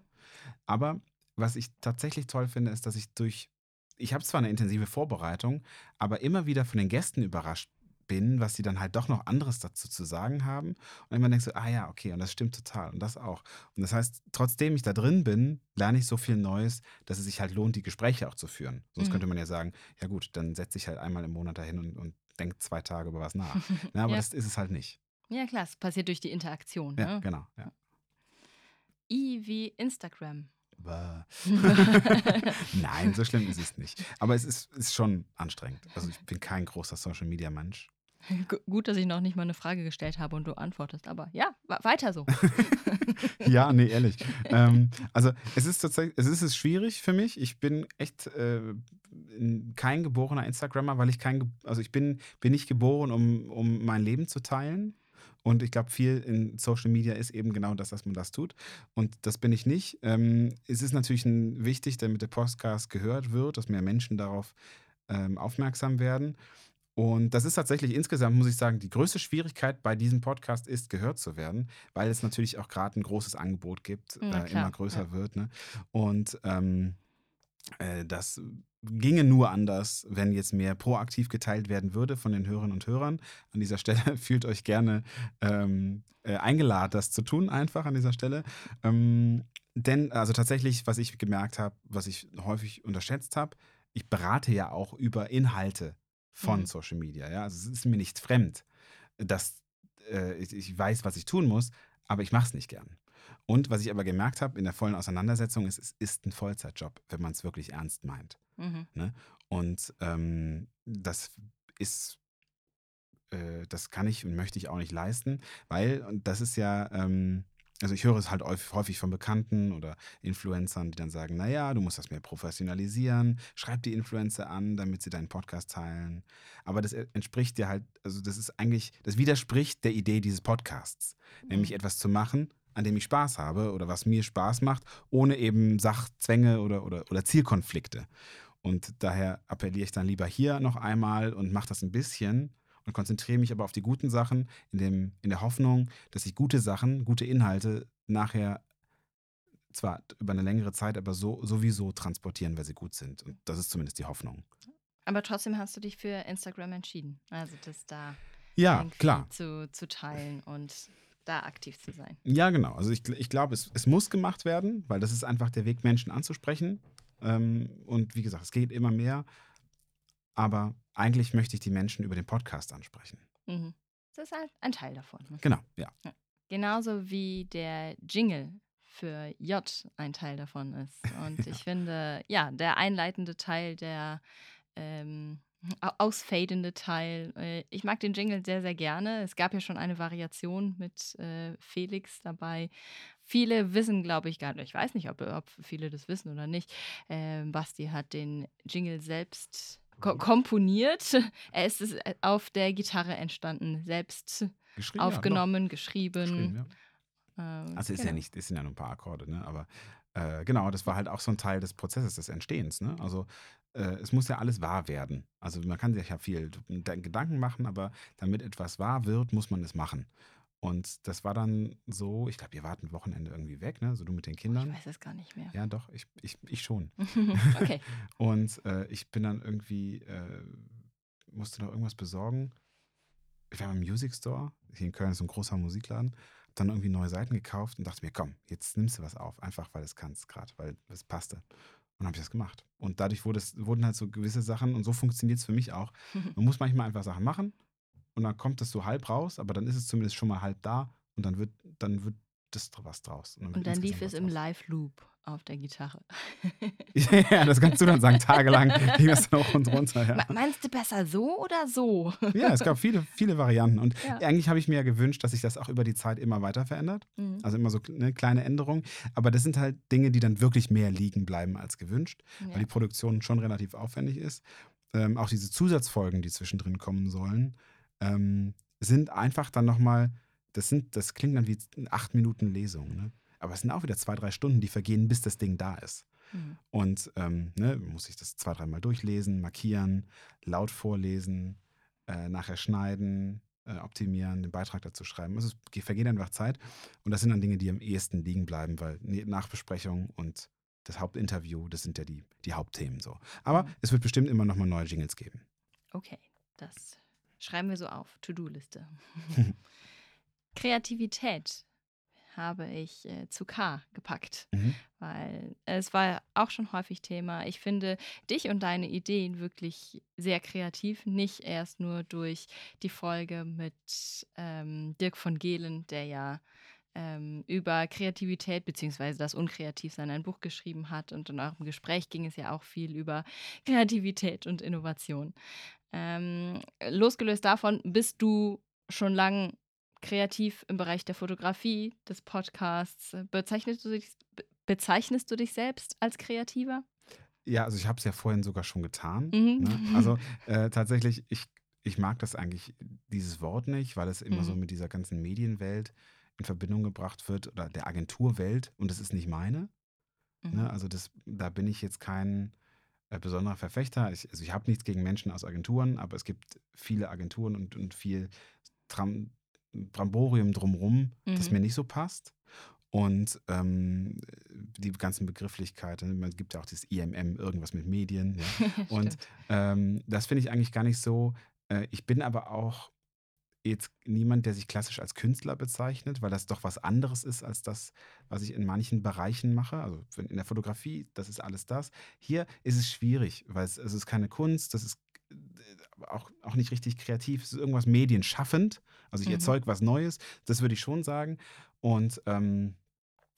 Aber was ich tatsächlich toll finde, ist, dass ich durch, ich habe zwar eine intensive Vorbereitung, aber immer wieder von den Gästen überrascht bin, was sie dann halt doch noch anderes dazu zu sagen haben. Und immer denkst du, ah ja, okay, und das stimmt total und das auch. Und das heißt, trotzdem ich da drin bin, lerne ich so viel Neues, dass es sich halt lohnt, die Gespräche auch zu führen. Sonst Mhm. könnte man ja sagen, ja gut, dann setze ich halt einmal im Monat dahin und, und denke zwei Tage über was nach. [LAUGHS] Na, aber Ja. das ist es halt nicht. Ja, klar, es passiert durch die Interaktion. Ja, Ne? genau. Ja. I wie Instagram. [LAUGHS] Nein, so schlimm ist es nicht. Aber es ist, ist schon anstrengend. Also ich bin kein großer Social Media Mensch. Gu- Gut, dass ich noch nicht mal eine Frage gestellt habe und du antwortest, aber ja, weiter so. [LAUGHS] Ja, nee, ehrlich. ähm, also es ist tatsächlich, es ist schwierig für mich. Ich bin echt äh, kein geborener Instagrammer, weil ich kein, also ich bin, bin nicht geboren, um, um mein Leben zu teilen. Und ich glaube, viel in Social Media ist eben genau das, dass man das tut. Und das bin ich nicht. Ähm, es ist natürlich ein, wichtig, damit der Podcast gehört wird, dass mehr Menschen darauf ähm, aufmerksam werden. Und das ist tatsächlich insgesamt, muss ich sagen, die größte Schwierigkeit bei diesem Podcast ist, gehört zu werden, weil es natürlich auch gerade ein großes Angebot gibt, Ja, äh, immer größer ja. wird. Ne? Und ähm, äh, das ginge nur anders, wenn jetzt mehr proaktiv geteilt werden würde von den Hörerinnen und Hörern. An dieser Stelle [LAUGHS] fühlt euch gerne ähm, äh, eingeladen, das zu tun, einfach an dieser Stelle. Ähm, denn, also tatsächlich, was ich gemerkt habe, was ich häufig unterschätzt habe, ich berate ja auch über Inhalte von Mhm. Social Media. Ja? Also es ist mir nicht fremd, dass äh, ich, ich weiß, was ich tun muss, aber ich mache es nicht gern. Und was ich aber gemerkt habe in der vollen Auseinandersetzung ist, es ist ein Vollzeitjob, wenn man es wirklich ernst meint. Mhm. Und ähm, das ist, äh, das kann ich und möchte ich auch nicht leisten, weil, und das ist ja, ähm, also ich höre es halt häufig, von Bekannten oder Influencern, die dann sagen, naja, du musst das mehr professionalisieren, schreib die Influencer an, damit sie deinen Podcast teilen. Aber das entspricht dir halt, also das ist eigentlich, das widerspricht der Idee dieses Podcasts, nämlich Mhm. etwas zu machen, an dem ich Spaß habe oder was mir Spaß macht, ohne eben Sachzwänge oder, oder, oder Zielkonflikte. Und daher appelliere ich dann lieber hier noch einmal und mache das ein bisschen und konzentriere mich aber auf die guten Sachen, in, dem, in der Hoffnung, dass ich gute Sachen, gute Inhalte nachher zwar über eine längere Zeit, aber so, sowieso transportieren, weil sie gut sind. Und das ist zumindest die Hoffnung. Aber trotzdem hast du dich für Instagram entschieden. Also das da Ja, klar. Zu, zu teilen und da aktiv zu sein. Ja, genau. Also ich, ich glaube, es, es muss gemacht werden, weil das ist einfach der Weg, Menschen anzusprechen. Ähm, und wie gesagt, es geht immer mehr. Aber eigentlich möchte ich die Menschen über den Podcast ansprechen. Mhm. Das ist halt ein Teil davon. Ne? Genau, ja. Genauso wie der Jingle für J ein Teil davon ist. Und [LAUGHS] ich finde, ja, der einleitende Teil, der ähm, au- ausfadende Teil, äh, ich mag den Jingle sehr, sehr gerne. Es gab ja schon eine Variation mit äh, Felix dabei. Viele wissen, glaube ich, gar nicht, ich weiß nicht, ob, ob viele das wissen oder nicht. Ähm, Basti hat den Jingle selbst ko komponiert. [LAUGHS] Er ist es äh, auf der Gitarre entstanden, selbst Geschrieben, ja, aufgenommen, doch. geschrieben. Geschrieben, ja. Ähm, Also ist ja genau. nicht, es sind ja nur ein paar Akkorde, ne? Aber äh, genau, das war halt auch so ein Teil des Prozesses, des Entstehens, ne? Also äh, es muss ja alles wahr werden. Also man kann sich ja viel Gedanken machen, aber damit etwas wahr wird, muss man es machen. Und das war dann so, ich glaube, ihr wart ein Wochenende irgendwie weg, ne? So du mit den Ich Kindern. weiß es gar nicht mehr. Ja, doch, ich, ich, ich schon. [LAUGHS] okay. [LAUGHS] Und äh, ich bin dann irgendwie, äh, musste noch irgendwas besorgen. Ich war im Music Store, hier in Köln ist so ein großer Musikladen, hab dann irgendwie neue Seiten gekauft und dachte mir, komm, jetzt nimmst du was auf, einfach weil es kannst gerade, weil es passte. Und habe ich das gemacht. Und dadurch wurde es, wurden halt so gewisse Sachen, und so funktioniert es für mich auch. [LAUGHS] Man muss manchmal einfach Sachen machen und dann kommt das so halb raus, aber dann ist es zumindest schon mal halb da und dann wird, dann wird das was draus. wird Und dann lief es im. Live-Loop auf der Gitarre. [LAUGHS] ja, das kannst du dann sagen, tagelang ging das dann hoch und runter. Ja. Me- Meinst du besser so oder so? Ja, es gab viele, viele Varianten. Und Ja. eigentlich habe ich mir ja gewünscht, dass sich das auch über die Zeit immer weiter verändert. Mhm. Also immer so ne, kleine Änderungen. Aber das sind halt Dinge, die dann wirklich mehr liegen bleiben als gewünscht, weil Ja. die Produktion schon relativ aufwendig ist. Ähm, auch diese Zusatzfolgen, die zwischendrin kommen sollen, ähm, sind einfach dann nochmal, das sind, das klingt dann wie acht Minuten Lesung. Ne? Aber es sind auch wieder zwei, drei Stunden, die vergehen, bis das Ding da ist. Mhm. Und ähm, ne, muss ich das zwei, dreimal durchlesen, markieren, laut vorlesen, äh, nachher schneiden, äh, optimieren, den Beitrag dazu schreiben. Also es ge- vergeht einfach Zeit. Und das sind dann Dinge, die am ehesten liegen bleiben, weil ne- Nachbesprechung und das Hauptinterview, das sind ja die, die Hauptthemen so. Aber Mhm. es wird bestimmt immer noch mal neue Jingles geben. Okay, das schreiben wir so auf. To-Do-Liste. [LAUGHS] Kreativität habe ich äh, zu K gepackt, Mhm. weil es war auch schon häufig Thema. Ich finde dich und deine Ideen wirklich sehr kreativ, nicht erst nur durch die Folge mit ähm, Dirk von Gehlen, der ja ähm, über Kreativität bzw. das Unkreativsein ein Buch geschrieben hat. Und in eurem Gespräch ging es ja auch viel über Kreativität und Innovation. Ähm, losgelöst davon, bist du schon lang kreativ im Bereich der Fotografie, des Podcasts. Bezeichnest du dich, be- bezeichnest du dich selbst als Kreativer? Ja, also ich habe es ja vorhin sogar schon getan. Mhm. Ne? Also äh, tatsächlich, ich, ich mag das eigentlich, dieses Wort nicht, weil es immer so Mhm. mit dieser ganzen Medienwelt in Verbindung gebracht wird oder der Agenturwelt und das ist nicht meine. Mhm. Ne? Also das, da bin ich jetzt kein äh, besonderer Verfechter. Ich, also ich habe nichts gegen Menschen aus Agenturen, aber es gibt viele Agenturen und, und viel Tram, Bramborium drumrum, das Mhm. mir nicht so passt. Und ähm, die ganzen Begrifflichkeiten, man gibt ja auch dieses IMM, irgendwas mit Medien. Ja. [LAUGHS] Und ähm, das finde ich eigentlich gar nicht so. Äh, ich bin aber auch jetzt niemand, der sich klassisch als Künstler bezeichnet, weil das doch was anderes ist als das, was ich in manchen Bereichen mache. Also in der Fotografie, das ist alles das. Hier ist es schwierig, weil es, es ist keine Kunst, das ist äh, auch, auch nicht richtig kreativ, es ist irgendwas medienschaffend. Also ich Mhm. erzeuge was Neues, das würde ich schon sagen. Und ähm,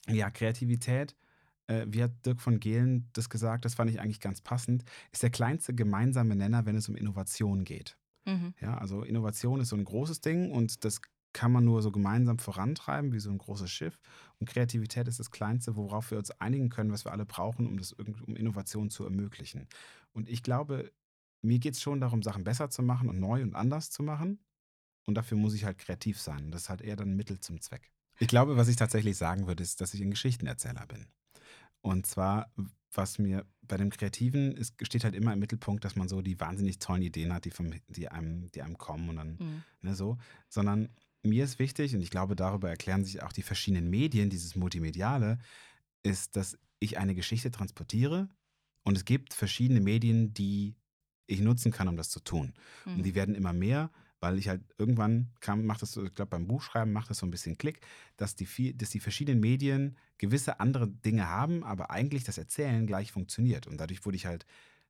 ja, Kreativität, äh, wie hat Dirk von Gehlen das gesagt, das fand ich eigentlich ganz passend, ist der kleinste gemeinsame Nenner, wenn es um Innovation geht. Mhm. Ja, also Innovation ist so ein großes Ding und das kann man nur so gemeinsam vorantreiben, wie so ein großes Schiff. Und Kreativität ist das Kleinste, worauf wir uns einigen können, was wir alle brauchen, um, das, um Innovation zu ermöglichen. Und ich glaube, mir geht es schon darum, Sachen besser zu machen und neu und anders zu machen. Und dafür muss ich halt kreativ sein. Und das ist halt eher dann Mittel zum Zweck. Ich glaube, was ich tatsächlich sagen würde, ist, dass ich ein Geschichtenerzähler bin. Und zwar, was mir bei dem Kreativen ist, steht halt immer im Mittelpunkt, dass man so die wahnsinnig tollen Ideen hat, die, vom, die, einem, die einem kommen und dann Mhm. ne, so, sondern mir ist wichtig, und ich glaube, darüber erklären sich auch die verschiedenen Medien, dieses Multimediale, ist, dass ich eine Geschichte transportiere und es gibt verschiedene Medien, die ich nutzen kann, um das zu tun. Mhm. Und die werden immer mehr, weil ich halt irgendwann kam, macht das, ich glaube beim Buchschreiben macht das so ein bisschen Klick, dass die, dass die verschiedenen Medien gewisse andere Dinge haben, aber eigentlich das Erzählen gleich funktioniert. Und dadurch wurde ich halt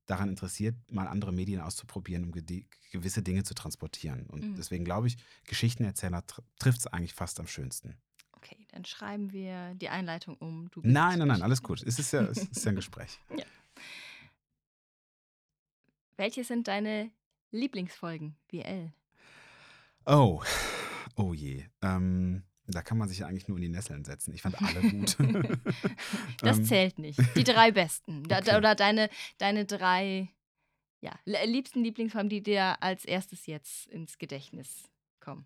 daran interessiert, mal andere Medien auszuprobieren, um gewisse Dinge zu transportieren. Und mhm. deswegen glaube ich, Geschichtenerzähler tr trifft es eigentlich fast am schönsten. Okay, dann schreiben wir die Einleitung um. nein, nein, nein, alles gut. Es ist ja, [LAUGHS] es ist ja ein Gespräch. ja. Welche sind deine Lieblingsfolgen, WL? Oh, oh je. Ähm, da kann man sich ja eigentlich nur in die Nesseln setzen. Ich fand alle gut. [LAUGHS] das ähm, zählt nicht. Die drei besten. Okay. Oder deine, deine drei ja, liebsten Lieblingsfolgen, die dir als erstes jetzt ins Gedächtnis kommen.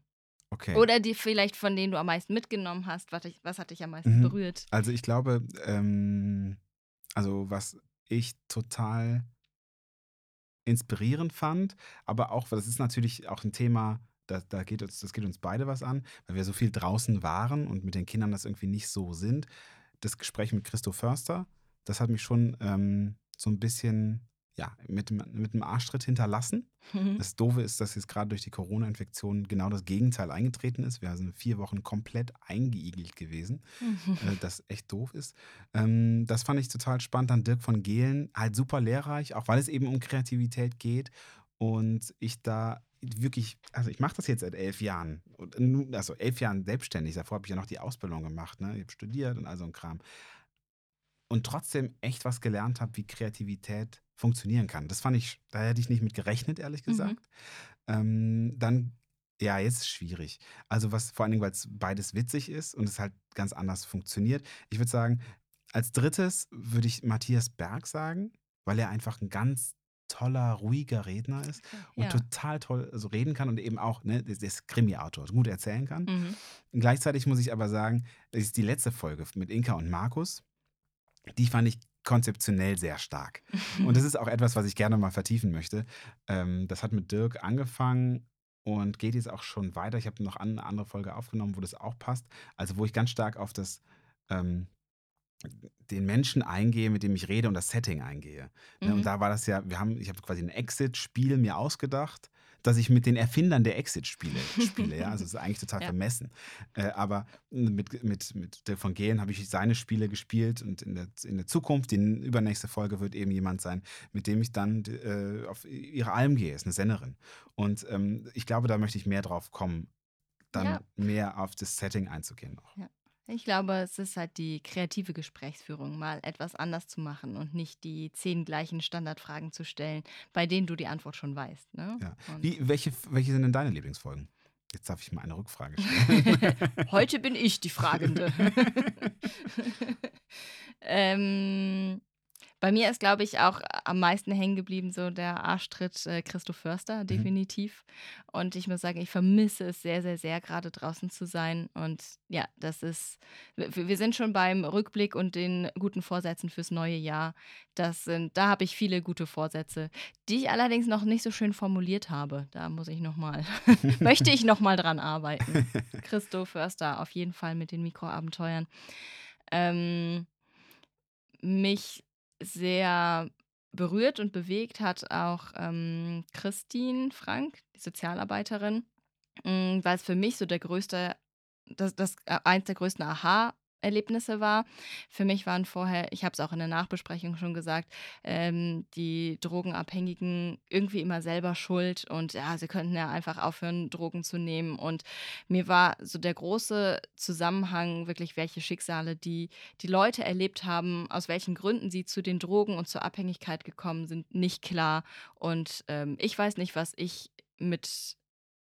Okay. Oder die vielleicht von denen du am meisten mitgenommen hast. Was, was hat dich am meisten mhm. berührt? Also ich glaube, ähm, also was ich total inspirierend fand, aber auch, das ist natürlich auch ein Thema, da, da geht uns, das geht uns beide was an, weil wir so viel draußen waren und mit den Kindern das irgendwie nicht so sind. Das Gespräch mit Christo Förster, das hat mich schon ähm, so ein bisschen ja, mit, mit einem Arschtritt hinterlassen. Mhm. Das Doofe ist, dass jetzt gerade durch die Corona-Infektion genau das Gegenteil eingetreten ist. Wir sind vier Wochen komplett eingeigelt gewesen, mhm. äh, das echt doof ist. Ähm, das fand ich total spannend. Dann Dirk von Gehlen, halt super lehrreich, auch weil es eben um Kreativität geht. Und ich da wirklich, also ich mache das jetzt seit elf Jahren. Also elf Jahren selbstständig. Davor habe ich ja noch die Ausbildung gemacht. Ne? Ich habe studiert und all so ein Kram. Und trotzdem echt was gelernt habe, wie Kreativität funktionieren kann. Das fand ich, da hätte ich nicht mit gerechnet, ehrlich mhm. gesagt. Mhm. Ähm, dann, ja, jetzt ist es schwierig. Also, was vor allen Dingen, weil es beides witzig ist und es halt ganz anders funktioniert. Ich würde sagen, als drittes würde ich Matthias Berg sagen, weil er einfach ein ganz toller, ruhiger Redner ist und ja. total toll so reden kann und eben auch, ne, der ist Krimi-Autor, gut erzählen kann. Mhm. Gleichzeitig muss ich aber sagen, das ist die letzte Folge mit Inka und Markus. Die fand ich konzeptionell sehr stark. Und das [LAUGHS] ist auch etwas, was ich gerne mal vertiefen möchte. Ähm, das hat mit Dirk angefangen und geht jetzt auch schon weiter. Ich habe noch eine andere Folge aufgenommen, wo das auch passt. Also wo ich ganz stark auf das ähm, den Menschen eingehe, mit dem ich rede und das Setting eingehe. Ne, mhm. Und da war das ja, wir haben, ich habe quasi ein Exit-Spiel mir ausgedacht dass ich mit den Erfindern der Exit-Spiele spiele. Ja? Also es ist eigentlich total [LAUGHS] ja. vermessen. Äh, aber mit, mit, mit Dirk von Gehlen habe ich seine Spiele gespielt und in der, in der Zukunft, die übernächste Folge wird eben jemand sein, mit dem ich dann äh, auf ihre Alm gehe, ist eine Sennerin. Und ähm, ich glaube, da möchte ich mehr drauf kommen, dann ja. mehr auf das Setting einzugehen noch. Ja. Ich glaube, es ist halt die kreative Gesprächsführung, mal etwas anders zu machen und nicht die zehn gleichen Standardfragen zu stellen, bei denen du die Antwort schon weißt. Ne? Ja. Wie, welche, welche sind denn deine Lieblingsfolgen? Jetzt darf ich mal eine Rückfrage stellen. [LAUGHS] Heute bin ich die [LAUGHS] Fragende. [LAUGHS] ähm, bei mir ist, glaube ich, auch am meisten hängen geblieben so der Arschtritt äh, Christo Förster, mhm. definitiv. Mhm. Und ich muss sagen, ich vermisse es sehr, sehr, sehr, gerade draußen zu sein. Und ja, das ist, wir sind schon beim Rückblick und den guten Vorsätzen fürs neue Jahr. Das sind, da habe ich viele gute Vorsätze, die ich allerdings noch nicht so schön formuliert habe. Da muss ich noch mal, [LAUGHS] möchte ich noch mal dran arbeiten. [LAUGHS] Christo Förster, auf jeden Fall mit den Mikroabenteuern. Ähm, mich sehr berührt und bewegt hat auch ähm, Christine Frank, die Sozialarbeiterin, mm, weil es für mich so der größte, das, das äh, eins der größten Aha Erlebnisse war. Für mich waren vorher, ich habe es auch in der Nachbesprechung schon gesagt, ähm, die Drogenabhängigen irgendwie immer selber schuld und ja, sie könnten ja einfach aufhören, Drogen zu nehmen. Und mir war so der große Zusammenhang, wirklich welche Schicksale die, die Leute erlebt haben, aus welchen Gründen sie zu den Drogen und zur Abhängigkeit gekommen sind, nicht klar. Und ähm, ich weiß nicht, was ich mit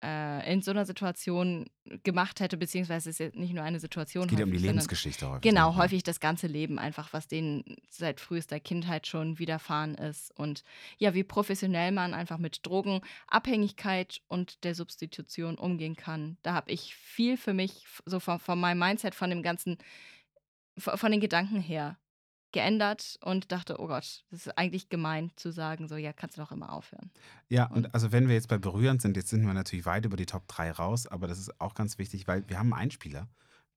äh, in so einer Situation gemacht hätte, beziehungsweise es ist ja nicht nur eine Situation. Es geht häufig, um die Lebensgeschichte häufig. Genau, ne? häufig das ganze Leben einfach, was denen seit frühester Kindheit schon widerfahren ist. Und ja, wie professionell man einfach mit Drogenabhängigkeit und der Substitution umgehen kann. Da habe ich viel für mich, so von, von meinem Mindset, von dem ganzen, von den Gedanken her geändert und dachte, oh Gott, das ist eigentlich gemein zu sagen, so ja, kannst du doch immer aufhören. Ja, und, und also wenn wir jetzt bei berührend sind, jetzt sind wir natürlich weit über die Top 3 raus, aber das ist auch ganz wichtig, weil wir haben einen Einspieler,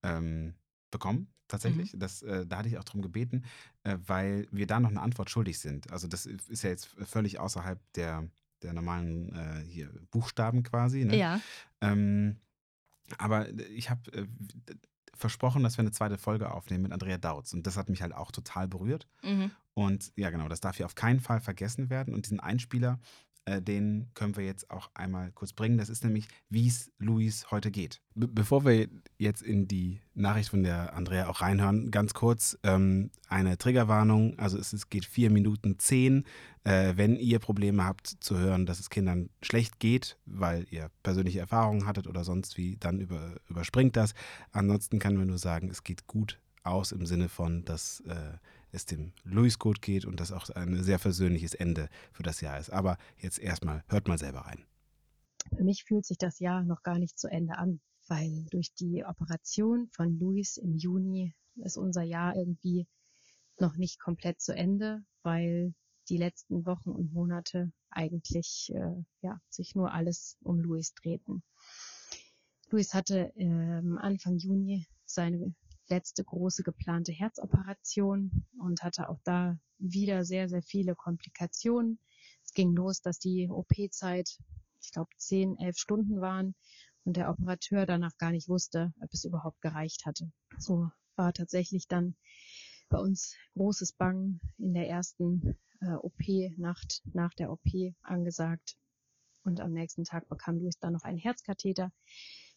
ähm, bekommen, tatsächlich. Mhm. Das, äh, da hatte ich auch darum gebeten, äh, weil wir da noch eine Antwort schuldig sind. Also das ist ja jetzt völlig außerhalb der, der normalen äh, hier Buchstaben quasi. Ne? Ja. Ähm, aber ich habe äh, versprochen, dass wir eine zweite Folge aufnehmen mit Andrea Dautz. Und das hat mich halt auch total berührt. Mhm. Und ja, genau, das darf hier auf keinen Fall vergessen werden. Und diesen Einspieler, äh, den können wir jetzt auch einmal kurz bringen. Das ist nämlich, wie es Luis heute geht. Be bevor wir jetzt in die Nachricht von der Andrea auch reinhören, ganz kurz ähm, eine Triggerwarnung. Also es, es, geht vier Minuten zehn. Äh, wenn ihr Probleme habt zu hören, dass es Kindern schlecht geht, weil ihr persönliche Erfahrungen hattet oder sonst wie, dann über, überspringt das. Ansonsten kann man nur sagen, es geht gut aus im Sinne von, dass äh, es dem Louis gut geht und das auch ein sehr versöhnliches Ende für das Jahr ist. Aber jetzt erstmal, hört mal selber rein. Für mich fühlt sich das Jahr noch gar nicht zu Ende an, weil durch die Operation von Louis im Juni ist unser Jahr irgendwie noch nicht komplett zu Ende, weil die letzten Wochen und Monate eigentlich äh, ja, sich nur alles um Louis drehten. Louis hatte ähm, Anfang Juni seine letzte große geplante Herzoperation und hatte auch da wieder sehr, sehr viele Komplikationen. Es ging los, dass die OP-Zeit, ich glaube, zehn, elf Stunden waren und der Operateur danach gar nicht wusste, ob es überhaupt gereicht hatte. So war tatsächlich dann bei uns großes Bangen in der ersten äh, OP-Nacht nach der OP angesagt. Und am nächsten Tag bekam Luis dann noch einen Herzkatheter,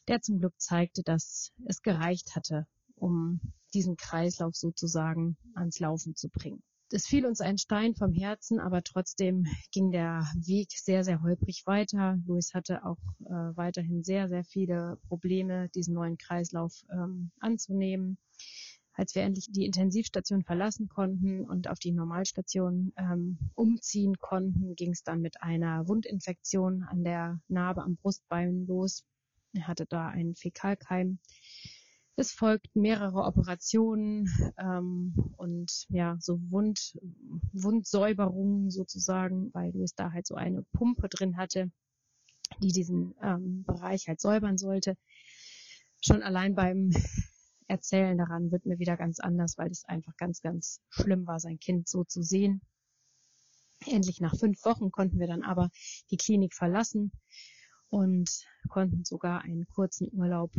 der zum Glück zeigte, dass es gereicht hatte, um diesen Kreislauf sozusagen ans Laufen zu bringen. Es fiel uns ein Stein vom Herzen, aber trotzdem ging der Weg sehr, sehr holprig weiter. Luis hatte auch äh, weiterhin sehr, sehr viele Probleme, diesen neuen Kreislauf ähm, anzunehmen. Als wir endlich die Intensivstation verlassen konnten und auf die Normalstation ähm, umziehen konnten, ging es dann mit einer Wundinfektion an der Narbe am Brustbein los. Er hatte da einen Fäkalkeim es folgten mehrere Operationen ähm, und ja, so Wund, Wundsäuberungen sozusagen, weil Louis da halt so eine Pumpe drin hatte, die diesen ähm, Bereich halt säubern sollte. Schon allein beim Erzählen daran wird mir wieder ganz anders, weil es einfach ganz, ganz schlimm war, sein Kind so zu sehen. Endlich nach fünf Wochen konnten wir dann aber die Klinik verlassen und konnten sogar einen kurzen Urlaub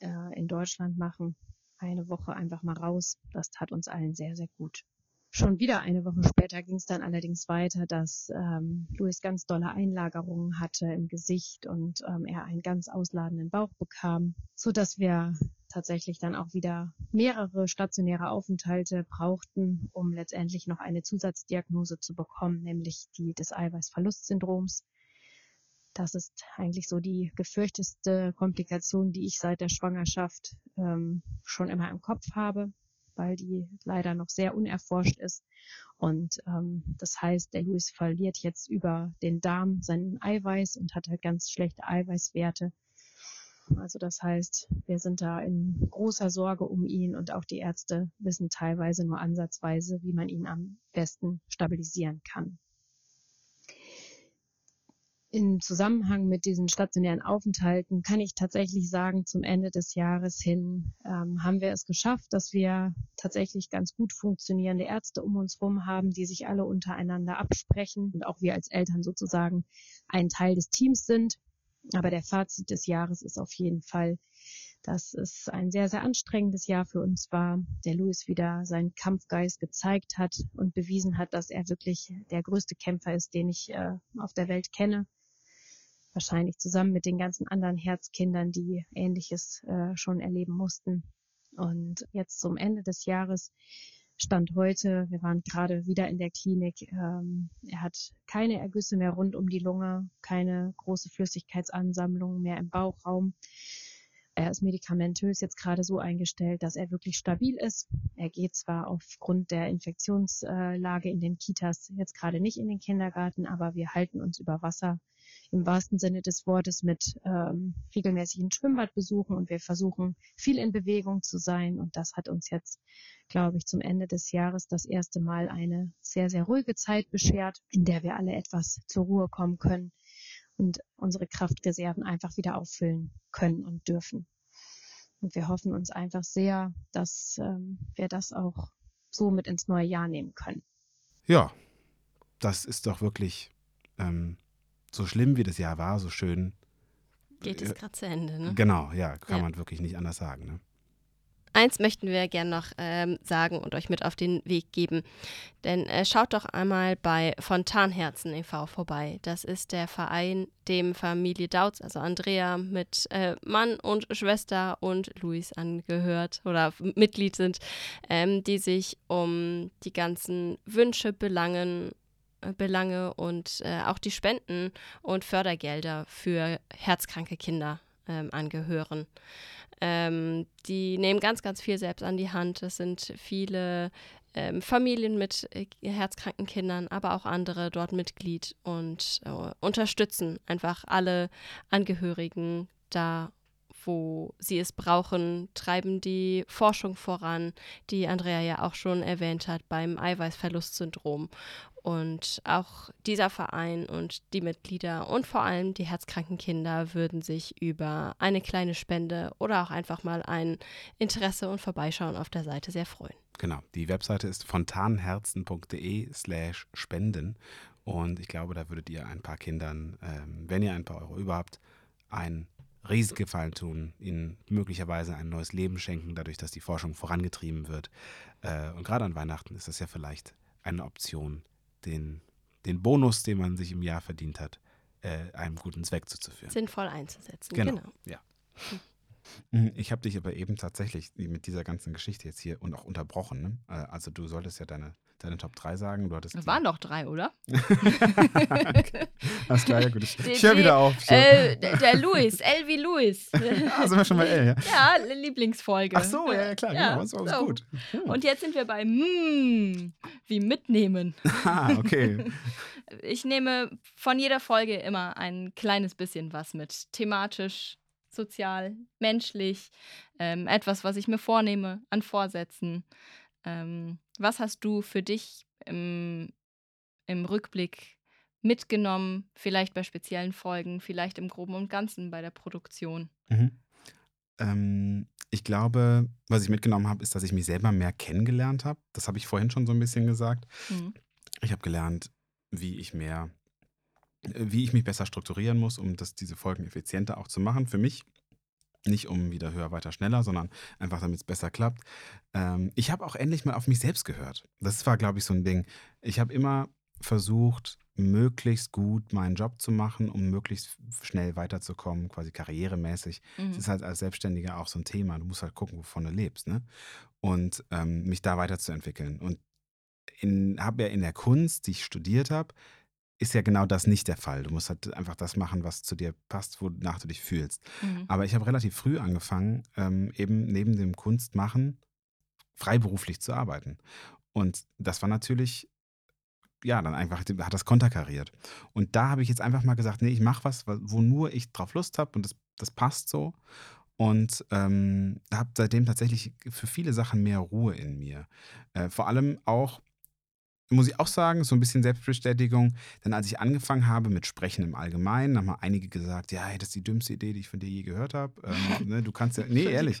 äh, in Deutschland machen. Eine Woche einfach mal raus. Das tat uns allen sehr, sehr gut. Schon wieder eine Woche später ging es dann allerdings weiter, dass ähm, Louis ganz dolle Einlagerungen hatte im Gesicht und ähm, er einen ganz ausladenden Bauch bekam, so dass wir tatsächlich dann auch wieder mehrere stationäre Aufenthalte brauchten, um letztendlich noch eine Zusatzdiagnose zu bekommen, nämlich die des Eiweißverlustsyndroms. Das ist eigentlich so die gefürchteste Komplikation, die ich seit der Schwangerschaft ähm, schon immer im Kopf habe, weil die leider noch sehr unerforscht ist. Und ähm, das heißt, der Louis verliert jetzt über den Darm seinen Eiweiß und hat halt ganz schlechte Eiweißwerte. Also das heißt, wir sind da in großer Sorge um ihn und auch die Ärzte wissen teilweise nur ansatzweise, wie man ihn am besten stabilisieren kann im Zusammenhang mit diesen stationären Aufenthalten kann ich tatsächlich sagen, zum Ende des Jahres hin ähm, haben wir es geschafft, dass wir tatsächlich ganz gut funktionierende Ärzte um uns herum haben, die sich alle untereinander absprechen und auch wir als Eltern sozusagen ein Teil des Teams sind. Aber der Fazit des Jahres ist auf jeden Fall, dass es ein sehr, sehr anstrengendes Jahr für uns war. Der Louis wieder seinen Kampfgeist gezeigt hat und bewiesen hat, dass er wirklich der größte Kämpfer ist, den ich äh, auf der Welt kenne wahrscheinlich zusammen mit den ganzen anderen Herzkindern, die Ähnliches äh, schon erleben mussten. Und jetzt zum Ende des Jahres Stand heute, wir waren gerade wieder in der Klinik, ähm, er hat keine Ergüsse mehr rund um die Lunge, keine große Flüssigkeitsansammlung mehr im Bauchraum. Er ist medikamentös jetzt gerade so eingestellt, dass er wirklich stabil ist. Er geht zwar aufgrund der Infektionslage in den Kitas jetzt gerade nicht in den Kindergarten, aber wir halten uns über Wasser im wahrsten Sinne des Wortes mit ähm, regelmäßigen Schwimmbadbesuchen und wir versuchen viel in Bewegung zu sein und das hat uns jetzt, glaube ich, zum Ende des Jahres das erste Mal eine sehr, sehr ruhige Zeit beschert, in der wir alle etwas zur Ruhe kommen können und unsere Kraftreserven einfach wieder auffüllen können und dürfen. Und wir hoffen uns einfach sehr, dass ähm, wir das auch so mit ins neue Jahr nehmen können. Ja, das ist doch wirklich ähm, so schlimm, wie das Jahr war, so schön. Geht es gerade zu Ende, ne? Genau, ja, kann Ja. man wirklich nicht anders sagen. Ne? Eins möchten wir gerne noch ähm, sagen und euch mit auf den Weg geben. Denn äh, schaut doch einmal bei Fontanherzen e.V. vorbei. Das ist der Verein, dem Familie Dautz, also Andrea mit äh, Mann und Schwester und Luis angehört oder Mitglied sind, ähm, die sich um die ganzen Wünsche, Belangen, äh, Belange und äh, auch die Spenden und Fördergelder für herzkranke Kinder ähm, angehören. Ähm, die nehmen ganz, ganz viel selbst an die Hand. Es sind viele ähm, Familien mit äh, herzkranken Kindern, aber auch andere dort Mitglied und äh, unterstützen einfach alle Angehörigen da, wo sie es brauchen, treiben die Forschung voran, die Andrea ja auch schon erwähnt hat beim Eiweißverlustsyndrom. Und auch dieser Verein und die Mitglieder und vor allem die herzkranken Kinder würden sich über eine kleine Spende oder auch einfach mal ein Interesse und Vorbeischauen auf der Seite sehr freuen. Genau, die Webseite ist fontanherzen.de slash spenden und ich glaube, da würdet ihr ein paar Kindern, ähm, wenn ihr ein paar Euro über habt, einen Riesengefallen tun, ihnen möglicherweise ein neues Leben schenken, dadurch, dass die Forschung vorangetrieben wird. Äh, und gerade an Weihnachten ist das ja vielleicht eine Option, den, den Bonus, den man sich im Jahr verdient hat, äh, einem guten Zweck zuzuführen. Sinnvoll einzusetzen. Genau. genau. Ja. Mhm, Ich habe dich aber eben tatsächlich mit dieser ganzen Geschichte jetzt hier und auch unterbrochen. Ne? Äh, Also du solltest ja deine, deine Top 3 sagen. Du hattest Es die- waren doch drei, oder? [LAUGHS] okay. Alles klar, ja gut. Ich, [LAUGHS] ich höre wieder auf. Äh, der, Louis, [LAUGHS] L wie Louis. ah, sind wir schon bei L, ja? ja, Lieblingsfolge. Ach so, ja, klar, Ja, genau. Das war alles so. gut. Hm. Und jetzt sind wir bei mm, wie mitnehmen. ah, okay. Ich nehme von jeder Folge immer ein kleines bisschen was mit. Thematisch, sozial, menschlich. Ähm, etwas, was ich mir vornehme an Vorsätzen. Ähm, was hast du für dich im, im Rückblick mitgenommen? Vielleicht bei speziellen Folgen, vielleicht im Groben und Ganzen bei der Produktion. Mhm. Ähm, ich glaube, was ich mitgenommen habe, ist, dass ich mich selber mehr kennengelernt habe. Das habe ich vorhin schon so ein bisschen gesagt. Mhm. Ich habe gelernt, wie ich mehr, wie ich mich besser strukturieren muss, um das, diese Folgen effizienter auch zu machen. Für mich. Nicht um wieder höher, weiter, schneller, sondern einfach, damit es besser klappt. Ähm, ich habe auch endlich mal auf mich selbst gehört. Das war, glaube ich, so ein Ding. Ich habe immer versucht, möglichst gut meinen Job zu machen, um möglichst schnell weiterzukommen, quasi karrieremäßig. Mhm. Das ist halt als Selbstständiger auch so ein Thema. Du musst halt gucken, wovon du lebst, ne? Und ähm, mich da weiterzuentwickeln. Und habe ja in der Kunst, die ich studiert habe, ist ja genau das nicht der Fall. Du musst halt einfach das machen, was zu dir passt, wonach du dich fühlst. Mhm. Aber ich habe relativ früh angefangen, ähm, eben neben dem Kunstmachen freiberuflich zu arbeiten. Und das war natürlich, ja, dann einfach, hat das konterkariert. Und da habe ich jetzt einfach mal gesagt, nee, ich mache was, wo nur ich drauf Lust habe und das, das passt so. Und ähm, habe seitdem tatsächlich für viele Sachen mehr Ruhe in mir. Äh, vor allem auch, muss ich auch sagen, so ein bisschen Selbstbestätigung. Denn als ich angefangen habe mit Sprechen im Allgemeinen, haben mal einige gesagt, ja, hey, das ist die dümmste Idee, die ich von dir je gehört habe. Ähm, [LAUGHS] ne, du kannst ja, nee, ehrlich.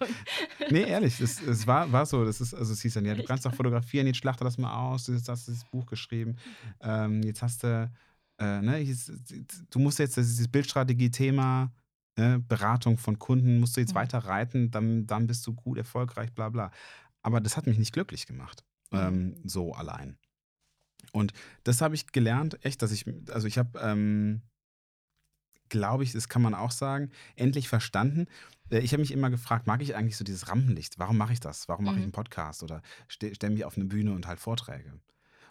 Nee, ehrlich, es, es war, war so. Das ist, also es hieß dann, ja, du kannst doch fotografieren, jetzt schlachte das mal aus, jetzt hast du das Buch geschrieben, ähm, jetzt hast du, äh, ne, jetzt, du musst jetzt dieses Bildstrategie-Thema, ne, Beratung von Kunden, musst du jetzt Mhm. weiter reiten, dann, dann bist du gut, erfolgreich, bla bla. Aber das hat mich nicht glücklich gemacht, ähm, so allein. Und das habe ich gelernt, echt, dass ich, also ich habe, ähm, glaube ich, das kann man auch sagen, endlich verstanden. Äh, Ich habe mich immer gefragt, mag ich eigentlich so dieses Rampenlicht? Warum mache ich das? Warum mache ich Mhm. einen Podcast oder ste stelle mich auf eine Bühne und halt Vorträge?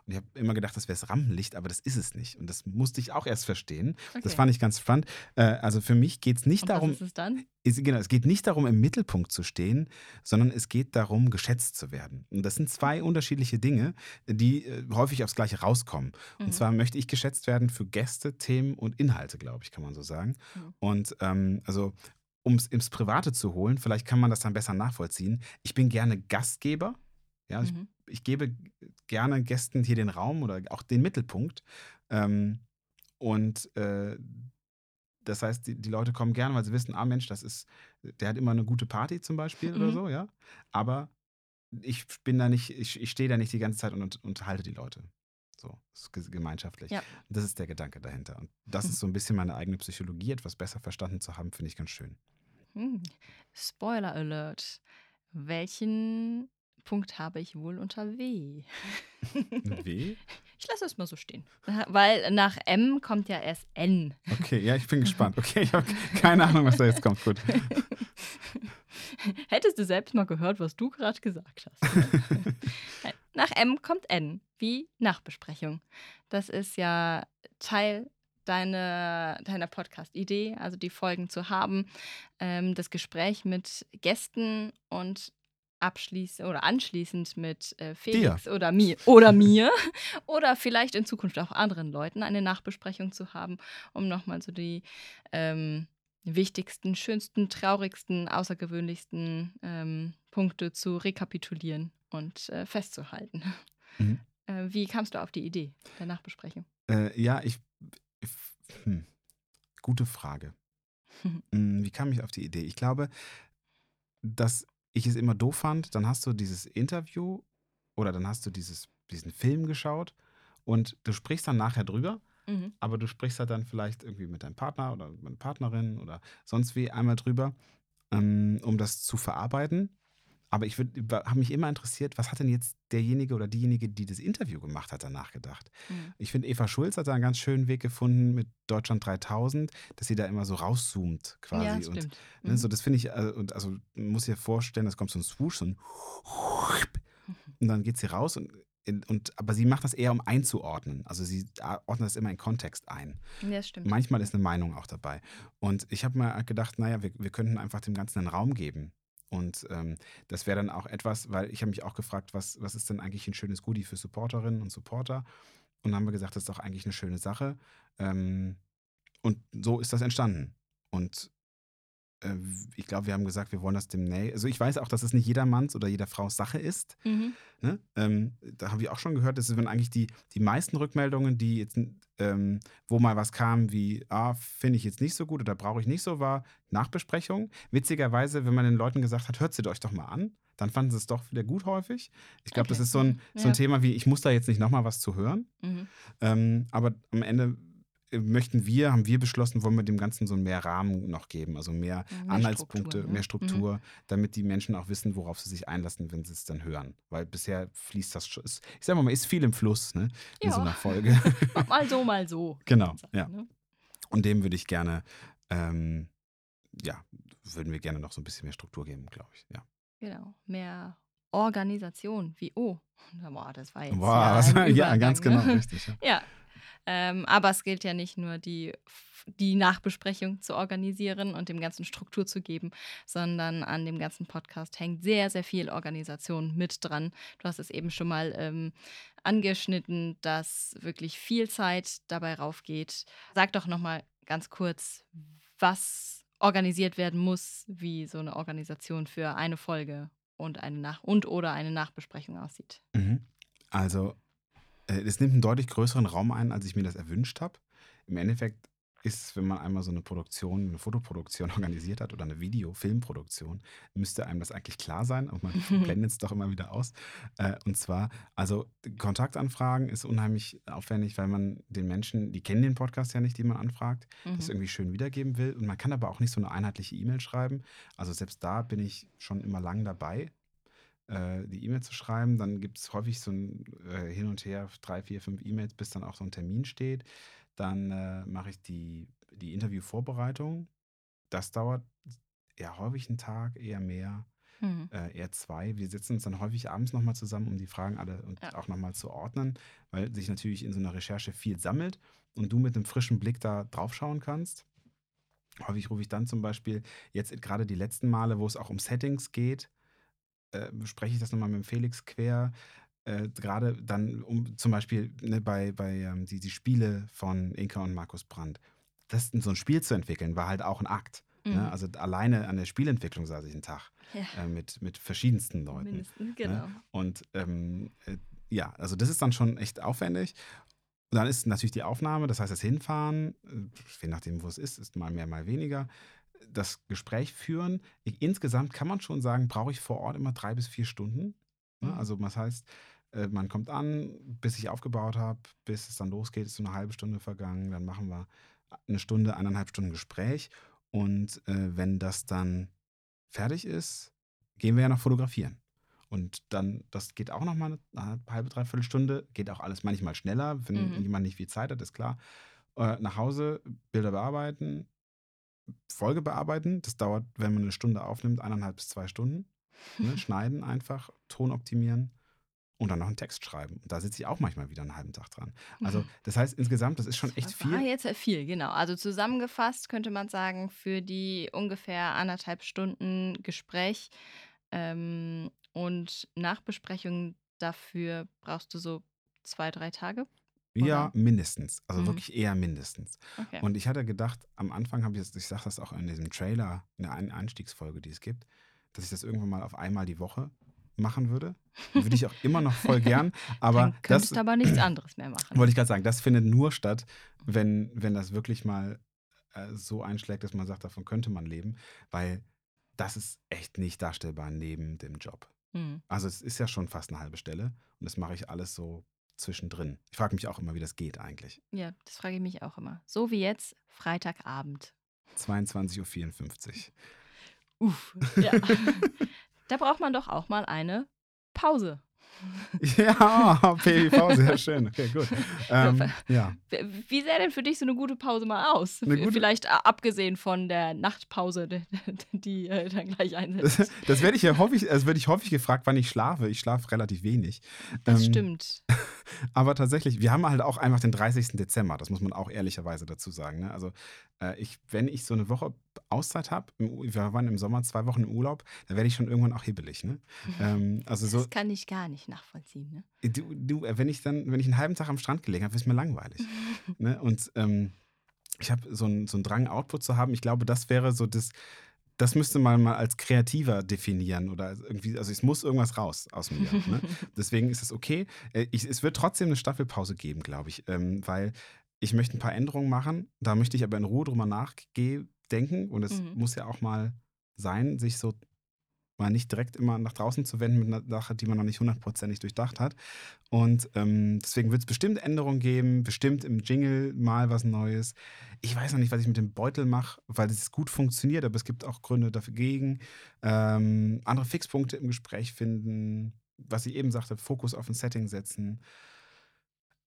Ich habe immer gedacht, das wäre das Rampenlicht, aber das ist es nicht. Und das musste ich auch erst verstehen. Das Okay. fand ich ganz spannend. Äh, Also für mich geht es nicht Und darum, was ist es dann? ist, genau, es geht nicht darum, im Mittelpunkt zu stehen, sondern es geht darum, geschätzt zu werden. Und das sind zwei unterschiedliche Dinge, die äh, häufig aufs Gleiche rauskommen. Mhm. Und zwar möchte ich geschätzt werden für Gäste, Themen und Inhalte, glaube ich, kann man so sagen. Mhm. Und ähm, also, um es ins Private zu holen, vielleicht kann man das dann besser nachvollziehen. Ich bin gerne Gastgeber. Ja, ich, Mhm. ich gebe gerne Gästen hier den Raum oder auch den Mittelpunkt. Ähm, und äh, das heißt, die, die Leute kommen gerne, weil sie wissen, ah Mensch, das ist, der hat immer eine gute Party zum Beispiel oder Mhm. so, ja. Aber ich bin da nicht, ich, ich stehe da nicht die ganze Zeit und und unterhalte die Leute. So, gemeinschaftlich. Ja. Das ist der Gedanke dahinter. Und das ist [LAUGHS] so ein bisschen meine eigene Psychologie, etwas besser verstanden zu haben, finde ich ganz schön. Hm. Spoiler Alert. Welchen Punkt habe ich wohl unter W? W? [LAUGHS] Ich lasse es mal so stehen. Weil nach M kommt ja erst N. Okay, ja, ich bin gespannt. Okay, ich habe keine Ahnung, was da jetzt kommt. Gut. [LAUGHS] Hättest du selbst mal gehört, was du gerade gesagt hast. [LAUGHS] ne? Nach M kommt N, wie Nachbesprechung. Das ist ja Teil deiner, deiner Podcast-Idee, also die Folgen zu haben, ähm, das Gespräch mit Gästen und abschließend oder anschließend mit äh, Felix oder mir oder mir [LAUGHS] [LAUGHS] oder vielleicht in Zukunft auch anderen Leuten eine Nachbesprechung zu haben, um nochmal so die ähm, wichtigsten, schönsten, traurigsten, außergewöhnlichsten ähm, Punkte zu rekapitulieren und äh, festzuhalten. Mhm. Äh, wie kamst du auf die Idee der Nachbesprechung? Äh, ja, ich. ich hm, gute Frage. [LAUGHS] Hm, Wie kam ich auf die Idee? Ich glaube, dass ich es immer doof fand, dann hast du dieses Interview oder dann hast du dieses, diesen Film geschaut und du sprichst dann nachher drüber, Mhm. aber du sprichst halt dann vielleicht irgendwie mit deinem Partner oder mit einer Partnerin oder sonst wie einmal drüber, ähm, um das zu verarbeiten. Aber ich habe mich immer interessiert, was hat denn jetzt derjenige oder diejenige, die das Interview gemacht hat, danach gedacht? Mhm. Ich finde, Eva Schulz hat da einen ganz schönen Weg gefunden mit Deutschland 3000, dass sie da immer so rauszoomt quasi. Ja, das und, stimmt. ne, Mhm. so, das finde ich, äh, und also man muss sich vorstellen, das kommt so ein Swoosh, so ein und dann geht sie raus und, und aber sie macht das eher, um einzuordnen. Also sie ordnet das immer in Kontext ein. Ja, das stimmt. Manchmal ist eine Meinung auch dabei. Und ich habe mir gedacht, naja, wir, wir könnten einfach dem Ganzen einen Raum geben. Und ähm, das wäre dann auch etwas, weil ich habe mich auch gefragt, was, was ist denn eigentlich ein schönes Goodie für Supporterinnen und Supporter? Und dann haben wir gesagt, das ist doch eigentlich eine schöne Sache. Ähm, und so ist das entstanden. Und ich glaube, wir haben gesagt, wir wollen das demnächst. Also ich weiß auch, dass es nicht jedermanns oder jeder Frau Sache ist. Mhm. Ne? Ähm, da habe ich auch schon gehört, das sind eigentlich die, die meisten Rückmeldungen, die jetzt, ähm, wo mal was kam wie, ah, finde ich jetzt nicht so gut oder brauche ich nicht so, war Nachbesprechung. Witzigerweise, wenn man den Leuten gesagt hat, hört sie euch doch mal an, dann fanden sie es doch wieder gut häufig. Ich glaube, Okay. das ist so ein, so ein Ja. Thema wie, ich muss da jetzt nicht nochmal was zu hören. Mhm. Ähm, aber am Ende äh, möchten wir, haben wir beschlossen, wollen wir dem Ganzen so mehr Rahmen noch geben, also mehr Mehr Anhaltspunkte, Struktur, ne? mehr Struktur, damit die Menschen auch wissen, worauf sie sich einlassen, wenn sie es dann hören. Weil bisher fließt das schon, ist- ich sag mal, ist viel im Fluss, ne? In Ja. so einer Folge. [LAUGHS] Mal so, mal so. [LAUGHS] Genau, sagen, ja. ne? Und dem würde ich gerne, ähm, ja, würden wir gerne noch so ein bisschen mehr Struktur geben, glaube ich. Ja. Genau. Mehr Organisation, wie oh. Boah, das war jetzt Boah, ja, was, [LAUGHS] ja, ganz Übergang, genau, ne? richtig. Ja. Ja. Ähm, aber es gilt ja nicht nur die, die Nachbesprechung zu organisieren und dem Ganzen Struktur zu geben, sondern an dem ganzen Podcast hängt sehr, sehr viel Organisation mit dran. Du hast es eben schon mal ähm, angeschnitten, dass wirklich viel Zeit dabei raufgeht. Sag doch nochmal ganz kurz, was organisiert werden muss, wie so eine Organisation für eine Folge und eine Nach- und oder eine Nachbesprechung aussieht. Mhm. Also, es nimmt einen deutlich größeren Raum ein, als ich mir das erwünscht habe. Im Endeffekt ist, wenn man einmal so eine Produktion, eine Fotoproduktion [LAUGHS] organisiert hat oder eine Video-, Filmproduktion, müsste einem das eigentlich klar sein, aber man [LAUGHS] blendet es doch immer wieder aus. Äh, und zwar, also Kontaktanfragen ist unheimlich aufwendig, weil man den Menschen, die kennen den Podcast ja nicht, die man anfragt, das Mhm. irgendwie schön wiedergeben will. Und man kann aber auch nicht so eine einheitliche E-Mail schreiben. Also selbst da bin ich schon immer lang dabei, äh, die E-Mail zu schreiben. Dann gibt es häufig so ein äh, Hin und Her, drei, vier, fünf E-Mails, bis dann auch so ein Termin steht. Dann äh, mache ich die, die Interviewvorbereitung. Das dauert ja häufig einen Tag, eher mehr, Mhm. äh, eher zwei. Wir setzen uns dann häufig abends nochmal zusammen, um die Fragen alle und Ja. auch nochmal zu ordnen, weil sich natürlich in so einer Recherche viel sammelt und du mit einem frischen Blick da drauf schauen kannst. Häufig rufe ich dann zum Beispiel jetzt gerade die letzten Male, wo es auch um Settings geht, äh, spreche ich das nochmal mit dem Felix quer. Äh, gerade dann um zum Beispiel ne, bei, bei ähm, die, die Spiele von Inka und Markus Brandt. Das so ein Spiel zu entwickeln, war halt auch ein Akt. Mhm. Ne? Also alleine an der Spielentwicklung saß ich einen Tag Ja. äh, mit, mit verschiedensten Leuten. Mindestens, genau. Und ähm, äh, ja, also das ist dann schon echt aufwendig. dann ist natürlich die Aufnahme, das heißt das Hinfahren, äh, je nachdem, wo es ist, ist mal mehr, mal weniger. Das Gespräch führen. Ich, insgesamt kann man schon sagen, brauche ich vor Ort immer drei bis vier Stunden. Ne? Mhm. Also das heißt, äh, man kommt an, bis ich aufgebaut habe, bis es dann losgeht, ist so eine halbe Stunde vergangen. Dann machen wir eine Stunde, eineinhalb Stunden Gespräch. Und äh, wenn das dann fertig ist, gehen wir ja noch fotografieren. Und dann, das geht auch noch mal eine halbe, dreiviertel Stunde. Geht auch alles manchmal schneller, wenn Mhm. jemand nicht viel Zeit hat, ist klar. Äh, nach Hause, Bilder bearbeiten, Folge bearbeiten. Das dauert, wenn man eine Stunde aufnimmt, eineinhalb bis zwei Stunden. Ne? [LAUGHS] Schneiden einfach, Ton optimieren und dann noch einen Text schreiben. Und da sitze ich auch manchmal wieder einen halben Tag dran. Also, [LAUGHS] das heißt, insgesamt, das ist schon echt Das war viel. jetzt ja viel, genau. Also zusammengefasst könnte man sagen, für die ungefähr anderthalb Stunden Gespräch ähm, und Nachbesprechung dafür brauchst du so zwei, drei Tage. Ja, oder? mindestens. Also Mhm. wirklich eher mindestens. Okay. Und ich hatte gedacht, am Anfang habe ich das, ich sage das auch in diesem Trailer, in der Einstiegsfolge, die es gibt, dass ich das irgendwann mal auf einmal die Woche machen würde. Würde ich auch immer noch voll gern. [LAUGHS] Aber Dann das könntest du aber nichts anderes mehr machen. wollte ich gerade sagen, das findet nur statt, wenn, wenn das wirklich mal äh, so einschlägt, dass man sagt, davon könnte man leben. Weil das ist echt nicht darstellbar neben dem Job. Hm. Also es ist ja schon fast eine halbe Stelle und das mache ich alles so zwischendrin. Ich frage mich auch immer, wie das geht eigentlich. Ja, das frage ich mich auch immer. So wie jetzt, Freitagabend. 22.54 Uhr. Uff, ja. [LAUGHS] da braucht man doch auch mal eine Pause. [LAUGHS] Ja, PV, sehr schön. Okay, gut. Ähm, ja. Wie sähe denn für dich so eine gute Pause mal aus? Gute- Vielleicht abgesehen von der Nachtpause, die, äh, dann gleich einsetzt. Das, das werde ich ja häufig, das werde ich häufig gefragt, wann ich schlafe. Ich schlafe relativ wenig. Das Ähm, stimmt. [LAUGHS] Aber tatsächlich, wir haben halt auch einfach den 30. Dezember, das muss man auch ehrlicherweise dazu sagen. Ne? Also äh, ich, wenn ich so eine Woche Auszeit habe, wir waren im Sommer zwei Wochen im Urlaub, da werde ich schon irgendwann auch hibbelig. Ne? [LAUGHS] Ähm, also so, Das kann ich gar nicht nachvollziehen. Ne? du, du, äh, wenn ich dann, wenn ich einen halben Tag am Strand gelegen habe, ist mir langweilig. [LAUGHS] ne? Und ähm, ich habe so einen so einen Drang, Output zu haben. Ich glaube, das wäre so das, das müsste man mal als kreativer definieren oder irgendwie, also es muss irgendwas raus aus mir. ne? [LAUGHS] Deswegen ist es okay. Äh, Ich, es wird trotzdem eine Staffelpause geben, glaube ich, ähm, weil ich möchte ein paar Änderungen machen. Da möchte ich aber in Ruhe drüber nachdenken und es Mhm. muss ja auch mal sein, sich so mal nicht direkt immer nach draußen zu wenden mit einer Sache, die man noch nicht hundertprozentig durchdacht hat. Und ähm, deswegen wird es bestimmt Änderungen geben, bestimmt im Jingle mal was Neues. Ich weiß noch nicht, was ich mit dem Beutel mache, weil es gut funktioniert, aber es gibt auch Gründe dagegen. Ähm, andere Fixpunkte im Gespräch finden, was ich eben sagte, Fokus auf ein Setting setzen.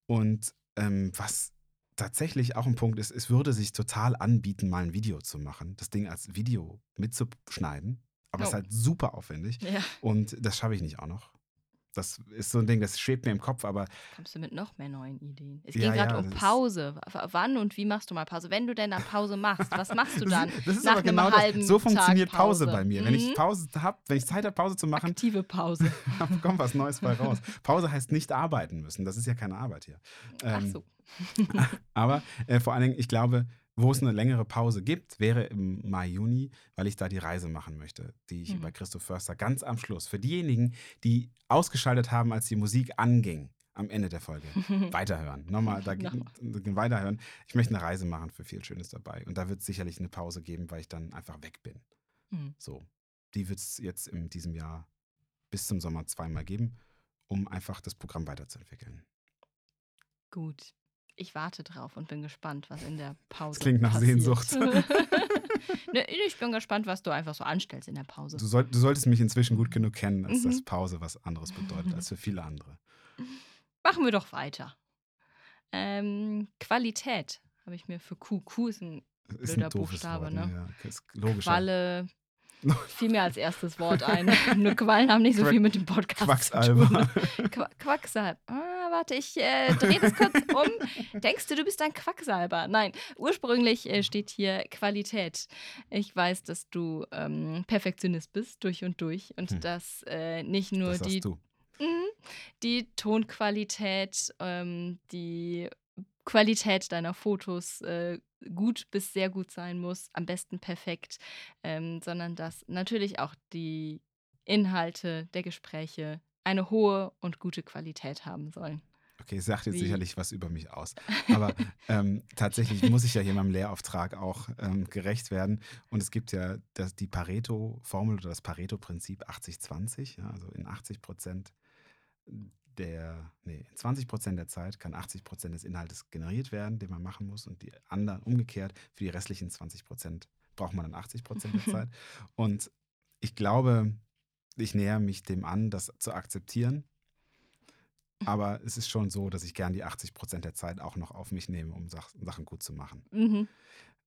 Und ähm, was tatsächlich auch ein Punkt ist, es würde sich total anbieten, mal ein Video zu machen, das Ding als Video mitzuschneiden. Aber es ist Oh. halt super aufwendig. Ja, Und das schaffe ich nicht auch noch. Das ist so ein Ding, das schwebt mir im Kopf, aber kommst du mit noch mehr neuen Ideen. Es Ja, ging gerade ja, um Pause. Wann und wie machst du mal Pause? Wenn du denn dann Pause machst, was machst du dann? Das ist, nach aber genau halben das. So funktioniert Pause Pause. bei mir. Wenn ich Mhm. Pause habe, wenn ich Zeit habe, Pause zu machen, Aktive Pause. [LAUGHS] kommt was Neues bei raus. Pause heißt nicht arbeiten müssen. Das ist ja keine Arbeit hier. Ach Ähm, so. [LAUGHS] Aber äh, vor allen Dingen, ich glaube, wo es eine längere Pause gibt, wäre im Mai, Juni, weil ich da die Reise machen möchte, die ich Mhm. bei Christoph Förster ganz am Schluss, für diejenigen, die ausgeschaltet haben, als die Musik anging, am Ende der Folge, [LAUGHS] weiterhören. Nochmal, da geht- weiterhören. Ich möchte eine Reise machen für viel Schönes dabei. Und da wird es sicherlich eine Pause geben, weil ich dann einfach weg bin. Mhm. So. Die wird es jetzt in diesem Jahr bis zum Sommer zweimal geben, um einfach das Programm weiterzuentwickeln. Gut. Ich warte drauf und bin gespannt, was in der Pause klingt nach passiert. Sehnsucht. [LAUGHS] [LAUGHS] ne, ich bin gespannt, was du einfach so anstellst in der Pause. Du, soll, du solltest mich inzwischen gut genug kennen, als Mhm. dass Pause was anderes bedeutet als für viele andere. Machen wir doch weiter. Ähm, Qualität habe ich mir für Q. Q ist ein Ist Blöder ein doofes Buchstabe, Wort, ne? Ja, ist logischer. Qualle. [LAUGHS] Fiel mir als erstes Wort ein. [LAUGHS] Nur Quallen haben nicht so viel mit dem Podcast zu Quacksalber. tun. Qua Quacksalber. Ah, warte, ich äh, drehe das kurz um. Denkst du, du bist ein Quacksalber? Nein, ursprünglich äh, steht hier Qualität. Ich weiß, dass du ähm, Perfektionist bist, durch und durch. Und Hm. dass äh, nicht nur das die. Mhm. Die Tonqualität, ähm, die Qualität deiner Fotos äh, gut bis sehr gut sein muss, am besten perfekt, ähm, sondern dass natürlich auch die Inhalte der Gespräche eine hohe und gute Qualität haben sollen. Okay, sagt jetzt Wie? sicherlich was über mich aus. Aber [LAUGHS] ähm, tatsächlich muss ich ja hier meinem Lehrauftrag auch ähm, gerecht werden. Und es gibt ja das, die Pareto-Formel oder das Pareto-Prinzip 80-20. Ja, also in 80 Prozent der, nee, in 20 Prozent der Zeit kann 80 Prozent des Inhaltes generiert werden, den man machen muss. Und die anderen umgekehrt, für die restlichen 20 Prozent braucht man dann 80 Prozent der [LAUGHS] Zeit. Und ich glaube, ich näher mich dem an, das zu akzeptieren. Aber es ist schon so, dass ich gern die 80 Prozent der Zeit auch noch auf mich nehme, um Sach Sachen gut zu machen. Mhm.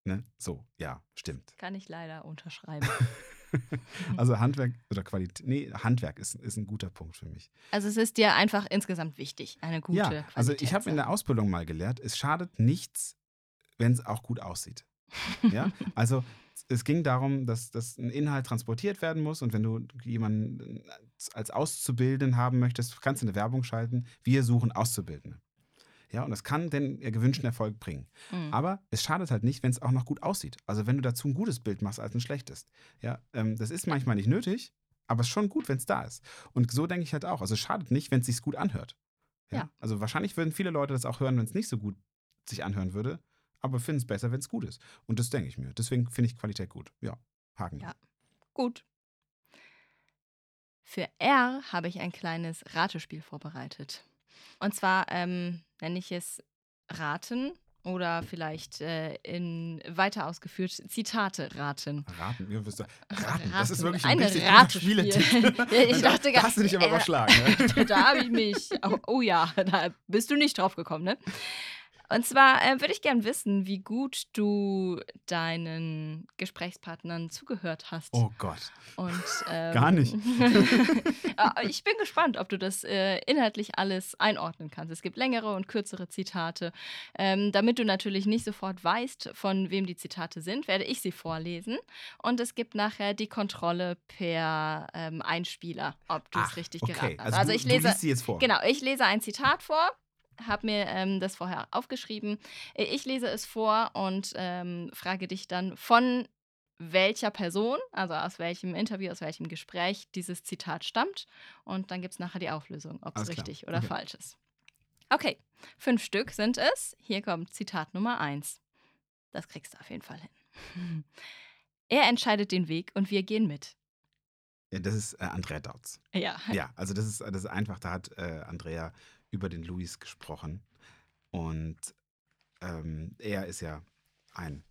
Ne? So, ja, stimmt. Kann ich leider unterschreiben. [LAUGHS] [LAUGHS] Also Handwerk oder Qualität, nee, Handwerk ist, ist ein guter Punkt für mich. Also es ist dir einfach insgesamt wichtig, eine gute ja, Qualität. also ich habe in der Ausbildung mal gelehrt, es schadet nichts, wenn es auch gut aussieht. Ja, [LAUGHS] also es ging darum, dass, dass ein Inhalt transportiert werden muss und wenn du jemanden als Auszubildenden haben möchtest, kannst du eine Werbung schalten. Wir suchen Auszubildende. Ja, und das kann den gewünschten Erfolg bringen. Mhm. Aber es schadet halt nicht, wenn es auch noch gut aussieht. Also wenn du dazu ein gutes Bild machst als ein schlechtes. Ja, ähm, das ist manchmal nicht nötig, aber es ist schon gut, wenn es da ist. Und so denke ich halt auch. Also es schadet nicht, wenn es sich gut anhört. Ja? Ja. Also wahrscheinlich würden viele Leute das auch hören, wenn es nicht so gut sich anhören würde, aber finden es besser, wenn es gut ist. Und das denke ich mir. Deswegen finde ich Qualität gut. Ja, Haken. Ja. Gut. Für R habe ich ein kleines Ratespiel vorbereitet. Und zwar ähm, nenne ich es Raten oder vielleicht äh, in weiter ausgeführt Zitate raten. Raten, ihr wisst, [LAUGHS] raten. Das ist wirklich ein Ein richtig. Spieletitel. Ich [LAUGHS] Da- dachte da gar- hast du dich aber äh, überschlagen. Ne? [LAUGHS] da habe ich mich. Oh, oh ja, da bist du nicht drauf gekommen, ne? Und zwar äh, würde ich gern wissen, wie gut du deinen Gesprächspartnern zugehört hast. Oh Gott. Und, ähm, Gar nicht. [LAUGHS] Ah, ich bin gespannt, ob du das äh, inhaltlich alles einordnen kannst. Es gibt längere und kürzere Zitate. Ähm, damit du natürlich nicht sofort weißt, von wem die Zitate sind, werde ich sie vorlesen. Und es gibt nachher die Kontrolle per ähm, Einspieler, ob du es richtig okay. geraten hast. Also, Also du, ich du lese. liest sie jetzt vor. Genau, ich lese ein Zitat vor, habe mir ähm, das vorher aufgeschrieben. Äh, Ich lese es vor und ähm, frage dich dann, von welcher Person, also aus welchem Interview, aus welchem Gespräch dieses Zitat stammt. Und dann gibt es nachher die Auflösung, ob es richtig oder Okay. falsch ist. Okay, fünf Stück sind es. Hier kommt Zitat Nummer eins. Das kriegst du auf jeden Fall hin. [LAUGHS] Er entscheidet den Weg und wir gehen mit. Ja, das ist äh, Andrea Dautz. Ja, Ja, also das ist, das ist einfach, da hat äh, Andrea über den Luis gesprochen. Und ähm, er ist ja ein,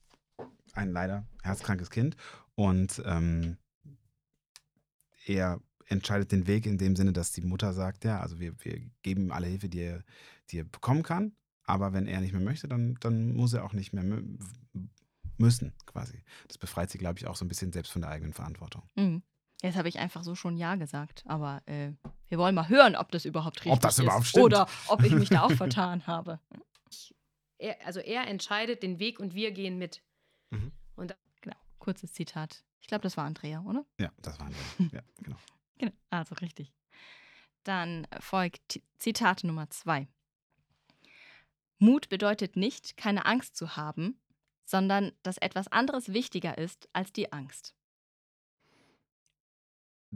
ein leider herzkrankes Kind. Und ähm, er entscheidet den Weg in dem Sinne, dass die Mutter sagt, ja, also wir, wir geben ihm alle Hilfe, die er, die er bekommen kann. Aber wenn er nicht mehr möchte, dann, dann muss er auch nicht mehr mü müssen, quasi. Das befreit sie, glaube ich, auch so ein bisschen selbst von der eigenen Verantwortung. Mhm. Jetzt habe ich einfach so schon Ja gesagt, aber äh, wir wollen mal hören, ob das überhaupt richtig Ob das ist. überhaupt stimmt. Oder ob ich mich da auch [LAUGHS] vertan habe. Er, also er entscheidet den Weg und wir gehen mit. Mhm. Und Genau, kurzes Zitat. Ich glaube, das war Andrea, oder? Ja, das war Andrea. Ja, [LAUGHS] genau. Genau, also richtig. Dann folgt Zitat Nummer zwei. Mut bedeutet nicht, keine Angst zu haben, sondern dass etwas anderes wichtiger ist als die Angst.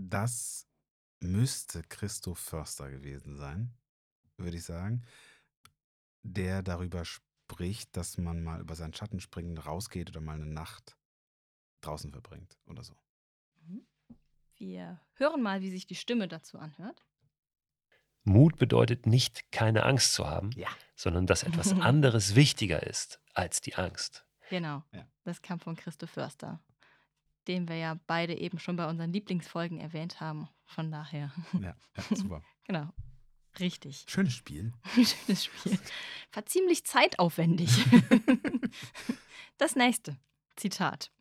Das müsste Christoph Förster gewesen sein, würde ich sagen, der darüber spricht, dass man mal über seinen Schatten springen rausgeht oder mal eine Nacht draußen verbringt oder so. Wir hören mal, wie sich die Stimme dazu anhört. Mut bedeutet nicht, keine Angst zu haben, Ja. sondern dass etwas [LAUGHS] anderes wichtiger ist als die Angst. Genau, Ja. das kam von Christoph Förster, den wir ja beide eben schon bei unseren Lieblingsfolgen erwähnt haben. Von daher, Ja, ja super. [LAUGHS] genau, richtig. Schönes Spiel. [LAUGHS] Schönes Spiel. War ziemlich zeitaufwendig. [LAUGHS] das nächste Zitat.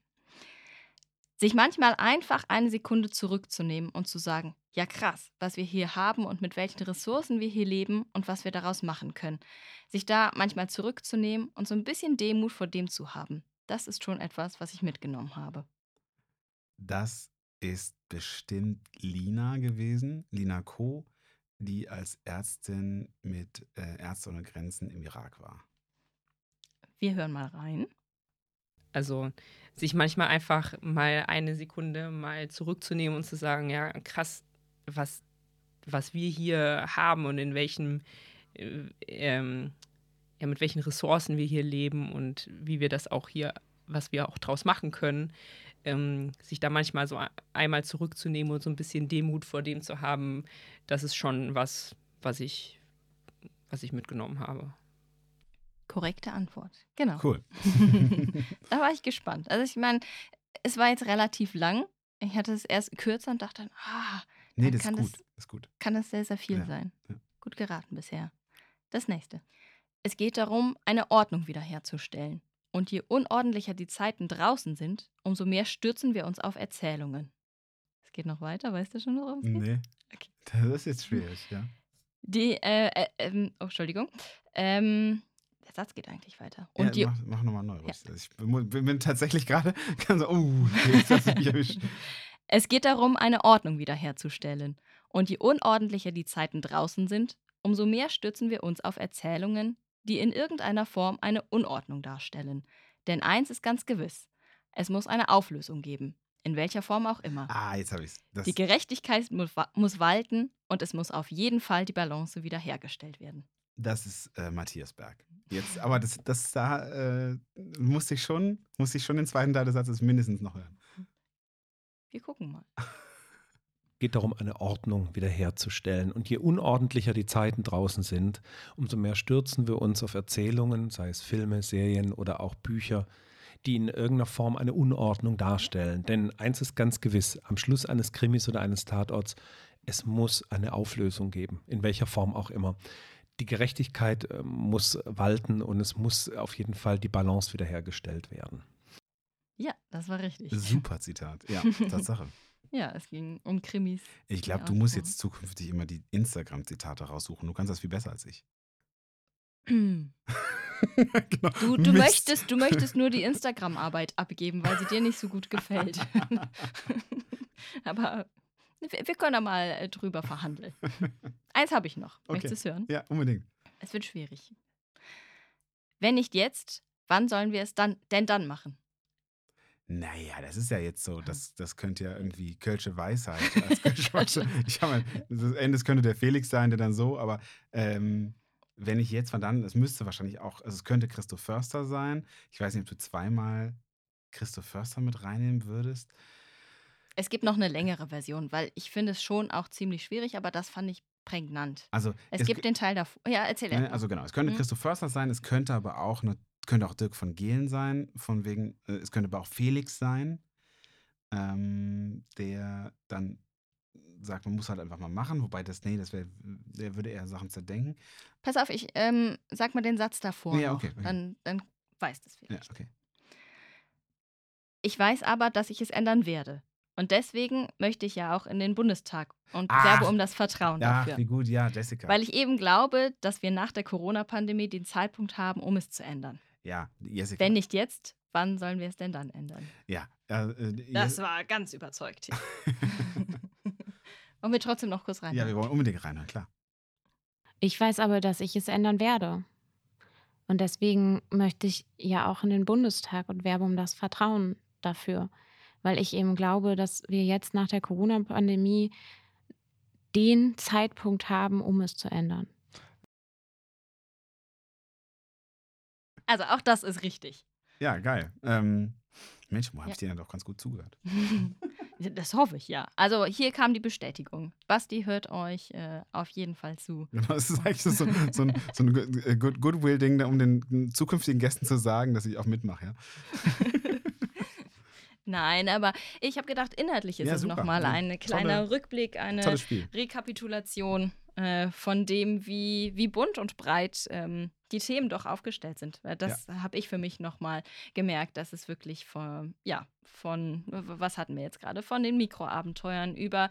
Sich manchmal einfach eine Sekunde zurückzunehmen und zu sagen, ja krass, was wir hier haben und mit welchen Ressourcen wir hier leben und was wir daraus machen können. Sich da manchmal zurückzunehmen und so ein bisschen Demut vor dem zu haben. Das ist schon etwas, was ich mitgenommen habe. Das ist bestimmt Lina gewesen, Lina Co., die als Ärztin mit äh, Ärzte ohne Grenzen im Irak war. Wir hören mal rein. Also sich manchmal einfach mal eine Sekunde mal zurückzunehmen und zu sagen, ja, krass, was, was wir hier haben und in welchem äh, ähm, ja, mit welchen Ressourcen wir hier leben und wie wir das auch hier, was wir auch draus machen können. Ähm, sich da manchmal so einmal zurückzunehmen und so ein bisschen Demut vor dem zu haben, das ist schon was, was ich, was ich mitgenommen habe. Korrekte Antwort. Genau. Cool. [LAUGHS] da war ich gespannt. Also ich meine, es war jetzt relativ lang. Ich hatte es erst kürzer und dachte, ah, Nee, Dann das ist kann gut. das- Das ist gut. kann es sehr, sehr viel Ja, sein. ja. Gut geraten bisher. Das nächste. Es geht darum, eine Ordnung wiederherzustellen. Und je unordentlicher die Zeiten draußen sind, umso mehr stürzen wir uns auf Erzählungen. Es geht noch weiter, weißt du schon, worum es geht? Nee. Okay. Das ist jetzt schwierig, ja. Die, äh, äh, ähm, oh, Entschuldigung. Ähm, der Satz geht eigentlich weiter. Und ja, die, mach, mach nochmal neu. Ruth. Ich bin, bin tatsächlich gerade [LAUGHS] ganz so, oh, jetzt hast du mich erwischt. [LAUGHS] Es geht darum, eine Ordnung wiederherzustellen. Und je unordentlicher die Zeiten draußen sind, umso mehr stützen wir uns auf Erzählungen, die in irgendeiner Form eine Unordnung darstellen. Denn eins ist ganz gewiss: Es muss eine Auflösung geben, in welcher Form auch immer. Ah, jetzt habe ich es. Die Gerechtigkeit muss, muss walten und es muss auf jeden Fall die Balance wiederhergestellt werden. Das ist äh, Matthias Berg. Jetzt, aber das, das da äh, musste ich schon, musste ich schon den zweiten Teil des Satzes mindestens noch hören. Wir gucken mal. [LAUGHS] geht darum, eine Ordnung wiederherzustellen. Und je unordentlicher die Zeiten draußen sind, umso mehr stürzen wir uns auf Erzählungen, sei es Filme, Serien oder auch Bücher, die in irgendeiner Form eine Unordnung darstellen. Denn eins ist ganz gewiss, am Schluss eines Krimis oder eines Tatorts, es muss eine Auflösung geben, in welcher Form auch immer. Die Gerechtigkeit äh, muss walten und es muss auf jeden Fall die Balance wiederhergestellt werden. Ja, das war richtig. Super Zitat. Ja, [LAUGHS] Tatsache. Ja, es ging um Krimis. Ich glaube, du musst jetzt zukünftig immer die Instagram-Zitate raussuchen. Du kannst das viel besser als ich. [CLEARS THROAT] [LAUGHS] Du, genau. du, Mist. möchtest, du möchtest nur die [LAUGHS] Instagram-Arbeit abgeben, weil sie dir nicht so gut gefällt. [LAUGHS] Aber wir, können da mal äh, drüber verhandeln. Eins habe ich noch. Okay. Möchtest du es hören? Ja, unbedingt. Es wird schwierig. Wenn nicht jetzt, wann sollen wir es dann denn dann machen? Naja, das ist ja jetzt so, das, das könnte ja irgendwie Kölsche Weisheit [LAUGHS] Kölsche. ich habe das Ende das könnte der Felix sein, der dann so, aber ähm, wenn ich jetzt, dann, es müsste wahrscheinlich auch, also es könnte Christoph Förster sein. Ich weiß nicht, ob du zweimal Christoph Förster mit reinnehmen würdest. Es gibt noch eine längere Version, weil ich finde es schon auch ziemlich schwierig, aber das fand ich prägnant. Also Es, gibt den Teil davor. Ja, erzähl Ne, mal. Also genau, es könnte Mhm. Christoph Förster sein, es könnte aber auch eine, könnte auch Dirk von Gehlen sein, von wegen, äh, es könnte aber auch Felix sein, ähm, der dann sagt, man muss halt einfach mal machen, wobei das, nee, das wäre, der würde eher Sachen zerdenken. Pass auf, ich ähm, sag mal den Satz davor. Ja, okay, okay. Dann, dann weiß das Ja, vielleicht. okay. Ich weiß aber, dass ich es ändern werde. Und deswegen möchte ich ja auch in den Bundestag und Ach. werbe um das Vertrauen Ach, dafür. wie gut, ja, Jessica. Weil ich eben glaube, dass wir nach der Corona-Pandemie den Zeitpunkt haben, um es zu ändern. Ja, Jessica. Wenn nicht jetzt, wann sollen wir es denn dann ändern? Ja, äh, äh, Das war ganz überzeugt hier. [LAUGHS] Wollen wir trotzdem noch kurz rein? ja, wir wollen unbedingt rein, klar. Ich weiß aber, dass ich es ändern werde. Und deswegen möchte ich ja auch in den Bundestag und werbe um das Vertrauen dafür. Weil ich eben glaube, dass wir jetzt nach der Corona-Pandemie den Zeitpunkt haben, um es zu ändern. Also auch das ist richtig. Ja, geil. Ähm, Mensch, wo habe Ja. ich dir denn doch ganz gut zugehört? [LAUGHS] Das hoffe ich ja. Also hier kam die Bestätigung. Basti hört euch äh, auf jeden Fall zu. [LAUGHS] Genau, es ist eigentlich so, so, so ein, so ein Good- äh, Good- Goodwill-Ding, um den zukünftigen Gästen zu sagen, dass ich auch mitmache, ja. [LAUGHS] Nein, aber ich habe gedacht, inhaltlich ist Ja, es nochmal Ja, ein kleiner tolle- Rückblick, eine. Rekapitulation äh, von dem, wie, wie bunt und breit ähm, die Themen doch aufgestellt sind. Das habe ich für mich nochmal gemerkt, dass es wirklich von, ja, von, was hatten wir jetzt gerade, von den Mikroabenteuern über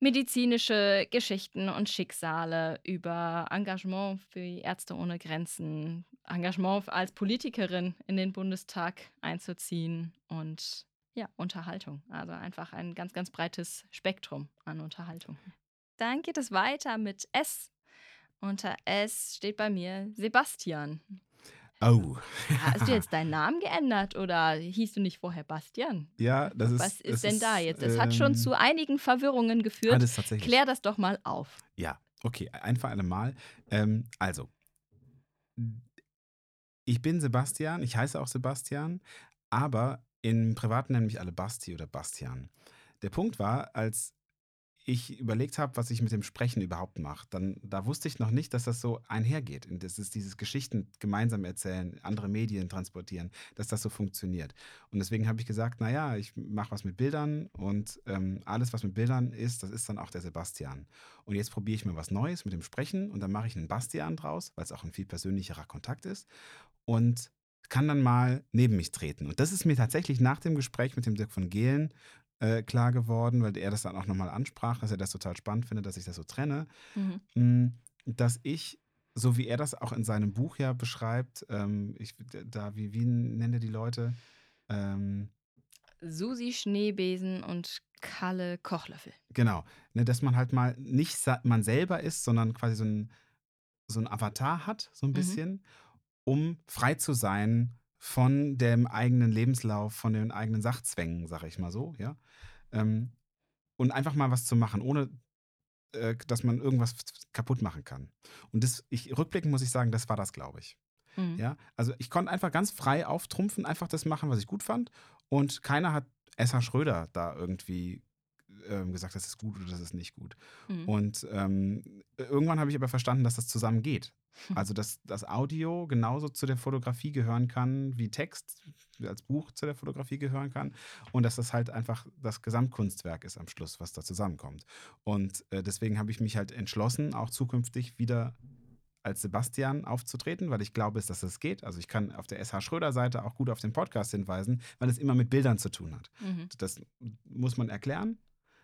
medizinische Geschichten und Schicksale, über Engagement für Ärzte ohne Grenzen, Engagement als Politikerin in den Bundestag einzuziehen und ja, Unterhaltung. Also einfach ein ganz, ganz breites Spektrum an Unterhaltung. Dann geht es weiter mit S. Unter S steht bei mir Sebastian. Oh. Hast du jetzt [LAUGHS] deinen Namen geändert oder hieß du nicht vorher Bastian? Ja, das ist. Was ist denn da jetzt? Hat ähm, schon zu einigen Verwirrungen geführt. Alles tatsächlich. Klär das doch mal auf. Ja, Okay, ein für alle Mal. Ähm, also, ich bin Sebastian, ich heiße auch Sebastian, aber im Privaten nennen mich alle Basti oder Bastian. Der Punkt war, als ich überlegt habe, was ich mit dem Sprechen überhaupt mache, dann da wusste ich noch nicht, dass das so einhergeht. Und das ist dieses Geschichten gemeinsam erzählen, andere Medien transportieren, dass das so funktioniert. Und deswegen habe ich gesagt, naja, ich mache was mit Bildern und ähm, alles, was mit Bildern ist, das ist dann auch der Sebastian. Und jetzt probiere ich mal was Neues mit dem Sprechen und dann mache ich einen Bastian draus, weil es auch ein viel persönlicherer Kontakt ist. Und kann dann mal neben mich treten. Und das ist mir tatsächlich nach dem Gespräch mit dem Dirk von Gehlen äh, klar geworden, weil er das dann auch nochmal ansprach, dass er das total spannend findet, dass ich das so trenne, Mhm. mh, dass ich, so wie er das auch in seinem Buch ja beschreibt, ähm, ich, da, wie, wie nennt er die Leute? Ähm, Susi Schneebesen und Kalle Kochlöffel. Genau, ne, dass man halt mal nicht man selber ist, sondern quasi so ein, so ein Avatar hat, so ein Mhm. bisschen, um frei zu sein von dem eigenen Lebenslauf, von den eigenen Sachzwängen, sag ich mal so, ja. Ähm, und einfach mal was zu machen, ohne äh, dass man irgendwas kaputt machen kann. Und das, ich, rückblickend muss ich sagen, das war das, glaube ich. Mhm. Ja, also ich konnte einfach ganz frei auftrumpfen, einfach das machen, was ich gut fand. Und keiner hat S.H. Schröder da irgendwie ähm, gesagt, das ist gut oder das ist nicht gut. Mhm. Und ähm, irgendwann habe ich aber verstanden, dass das zusammen geht. [LAUGHS] Also, dass das Audio genauso zu der Fotografie gehören kann, wie Text als Buch zu der Fotografie gehören kann. Und dass das halt einfach das Gesamtkunstwerk ist am Schluss, was da zusammenkommt. Und äh, deswegen habe ich mich halt entschlossen, auch zukünftig wieder als Sebastian aufzutreten, weil ich glaube, dass das geht. Also ich kann auf der SH Schröder-Seite auch gut auf den Podcast hinweisen, weil es immer mit Bildern zu tun hat. Mhm. Das muss man erklären,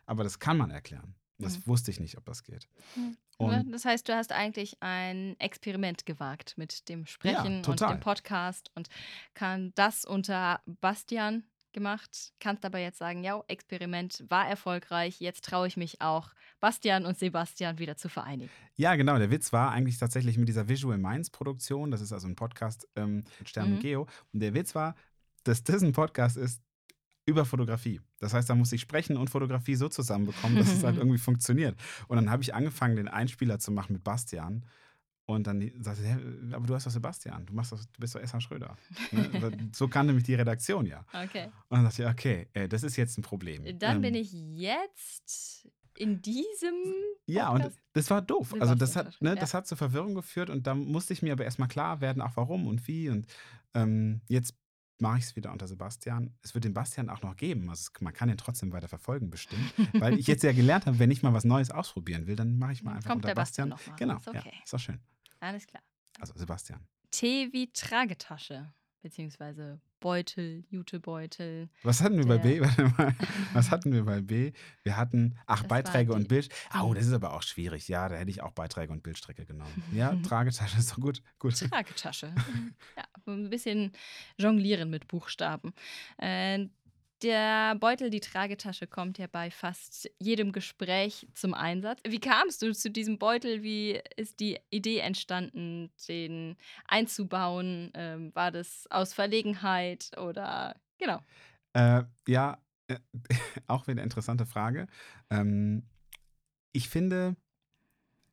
aber das kann man erklären. Das Mhm. wusste ich nicht, ob das geht. Mhm. Und Das heißt, du hast eigentlich ein Experiment gewagt mit dem Sprechen und total. dem Podcast und kann das unter Bastian gemacht, kannst aber jetzt sagen, ja, Experiment war erfolgreich, jetzt traue ich mich auch, Bastian und Sebastian wieder zu vereinigen. ja, genau, der Witz war eigentlich tatsächlich mit dieser Visual Minds Produktion, das ist also ein Podcast ähm, mit Stern Mhm. und Geo. Und der Witz war, dass das ein Podcast ist über Fotografie. Das heißt, da muss ich Sprechen und Fotografie so zusammenbekommen, dass es halt [LAUGHS] irgendwie funktioniert. Und dann habe ich angefangen, den Einspieler zu machen mit Bastian. Und dann sagte er, "Hä, aber du hast doch Sebastian, du, machst doch, du bist doch S.H. Schröder. Ne? [LAUGHS] so kannte mich die Redaktion ja. Okay. Und dann dachte ich, okay, äh, das ist jetzt ein Problem. Dann Ähm, bin ich jetzt in diesem Ja, und das war doof. Also das Sebastian hat, ne, ja. das hat zur Verwirrung geführt und da musste ich mir aber erstmal klar werden, auch warum und wie. Und ähm, jetzt mache ich es wieder unter Sebastian. Es wird den Bastian auch noch geben. Also man kann ihn trotzdem weiter verfolgen, bestimmt. Weil ich jetzt ja gelernt habe, wenn ich mal was Neues ausprobieren will, dann mache ich mal einfach Kommt unter der Bastian Bastian. Genau, Ist okay. ja, ist doch schön. Alles klar. Also Sebastian. Tee wie Tragetasche, beziehungsweise Beutel, Jutebeutel. Was hatten wir bei B? [LAUGHS] Warte mal. Was hatten wir bei B? Wir hatten, ach, Das Beiträge und Bild. Oh, das ist aber auch schwierig. Ja, da hätte ich auch Beiträge und Bildstrecke genommen. [LAUGHS] Ja, Tragetasche ist doch gut. gut. Tragetasche. [LAUGHS] ja, ein bisschen jonglieren mit Buchstaben. Äh, der Beutel, die Tragetasche, kommt ja bei fast jedem Gespräch zum Einsatz. Wie kamst du zu diesem Beutel? Wie ist die Idee entstanden, den einzubauen? Ähm, war das aus Verlegenheit oder genau? Äh, ja, äh, [LAUGHS] auch wieder interessante Frage. Ähm, ich finde,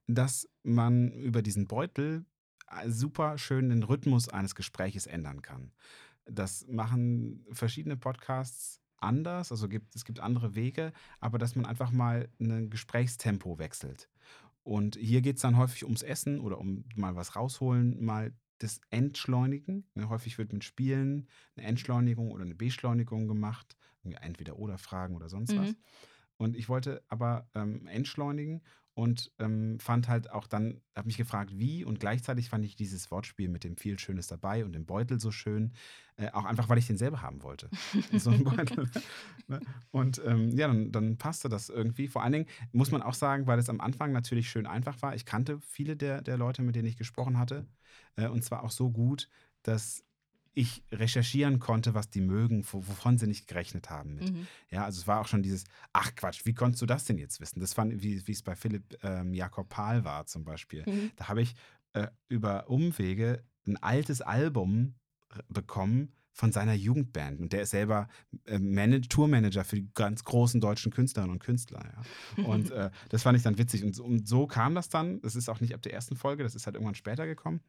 dass man über diesen Beutel äh, super schön den Rhythmus eines Gespräches ändern kann. Das machen verschiedene Podcasts anders, also gibt, es gibt andere Wege, aber dass man einfach mal ein Gesprächstempo wechselt. Und hier geht es dann häufig ums Essen oder um mal was rausholen, mal das Entschleunigen. Ne, häufig wird mit Spielen eine Entschleunigung oder eine Beschleunigung gemacht, entweder oder Fragen oder sonst was. Mhm. Und ich wollte aber ähm, entschleunigen und ähm, fand halt auch dann, habe mich gefragt, wie und gleichzeitig fand ich dieses Wortspiel mit dem viel Schönes dabei und dem Beutel so schön, äh, auch einfach, weil ich den selber haben wollte. [LAUGHS] so ein Beutel. [LAUGHS] ne? Und ähm, ja, dann, dann passte das irgendwie. Vor allen Dingen muss man auch sagen, weil es am Anfang natürlich schön einfach war. Ich kannte viele der, der Leute, mit denen ich gesprochen hatte. Äh, und zwar auch so gut, dass ich recherchieren konnte, was die mögen, wo- wovon sie nicht gerechnet haben mit. Mhm. Ja, also es war auch schon dieses, ach Quatsch, wie konntest du das denn jetzt wissen? Das fand, wie wie es bei Philipp ähm, Jakob Pahl war zum Beispiel. Mhm. Da habe ich äh, über Umwege ein altes Album bekommen von seiner Jugendband. Und der ist selber äh, Manage, Tourmanager für die ganz großen deutschen Künstlerinnen und Künstler. Ja. Und [LAUGHS] äh, das fand ich dann witzig. Und so, und so kam das dann. Das ist auch nicht ab der ersten Folge, das ist halt irgendwann später gekommen.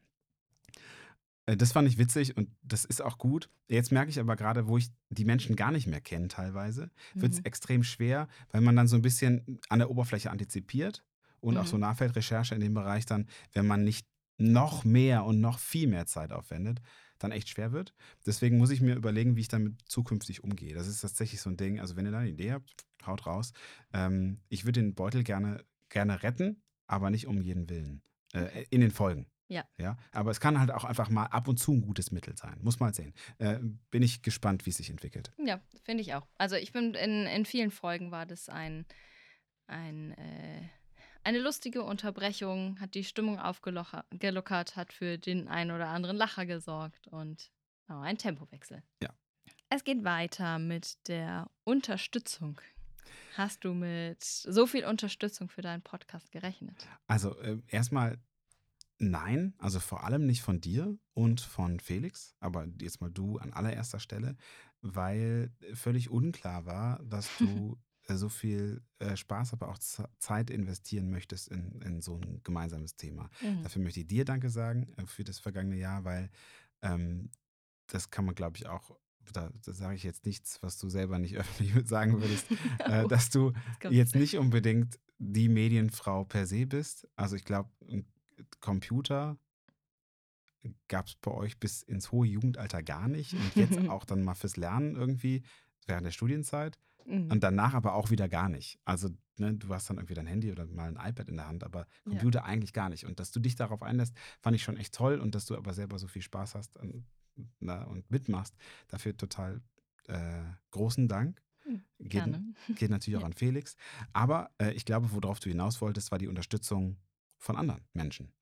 Äh, Das fand ich witzig und das ist auch gut. Jetzt merke ich aber gerade, wo ich die Menschen gar nicht mehr kenne teilweise, wird es Mhm. extrem schwer, weil man dann so ein bisschen an der Oberfläche antizipiert und auch Mhm. so Nachfeldrecherche in dem Bereich dann, wenn man nicht noch mehr und noch viel mehr Zeit aufwendet, dann echt schwer wird. Deswegen muss ich mir überlegen, wie ich damit zukünftig umgehe. Das ist tatsächlich so ein Ding. Also wenn ihr da eine Idee habt, haut raus. Ähm, ich würde den Beutel gerne, gerne retten, aber nicht um jeden Willen. Äh, in den Folgen. Ja. Ja, aber es kann halt auch einfach mal ab und zu ein gutes Mittel sein. Muss mal sehen. Äh, bin ich gespannt, wie es sich entwickelt. Ja, finde ich auch. Also ich bin in, in vielen Folgen war das ein, ein äh, eine lustige Unterbrechung, hat die Stimmung aufgelockert, hat für den einen oder anderen Lacher gesorgt und oh, ein Tempowechsel. Ja. Es geht weiter mit der Unterstützung. Hast du mit so viel Unterstützung für deinen Podcast gerechnet? Also äh, erstmal nein, also vor allem nicht von dir und von Felix, aber jetzt mal du an allererster Stelle, weil völlig unklar war, dass du [LAUGHS] äh, so viel äh, Spaß, aber auch Zeit investieren möchtest in, in so ein gemeinsames Thema. Mhm. Dafür möchte ich dir Danke sagen äh, für das vergangene Jahr, weil ähm, das kann man, glaube ich, auch, da, da sage ich jetzt nichts, was du selber nicht [LAUGHS] öffentlich sagen würdest, [LAUGHS] äh, dass du kommt's. jetzt nicht unbedingt die Medienfrau per se bist. Also ich glaube, Computer gab es bei euch bis ins hohe Jugendalter gar nicht und jetzt [LAUGHS] auch dann mal fürs Lernen irgendwie während der Studienzeit Mhm. und danach aber auch wieder gar nicht. Also ne, du hast dann irgendwie dein Handy oder mal ein iPad in der Hand, aber Ja. Computer eigentlich gar nicht. Und dass du dich darauf einlässt, fand ich schon echt toll und dass du aber selber so viel Spaß hast an, na, und mitmachst, dafür total äh, großen Dank. Mhm, Geht, Gerne. geht natürlich auch [LAUGHS] Ja. an Felix. Aber äh, ich glaube, worauf du hinaus wolltest, war die Unterstützung von anderen Menschen.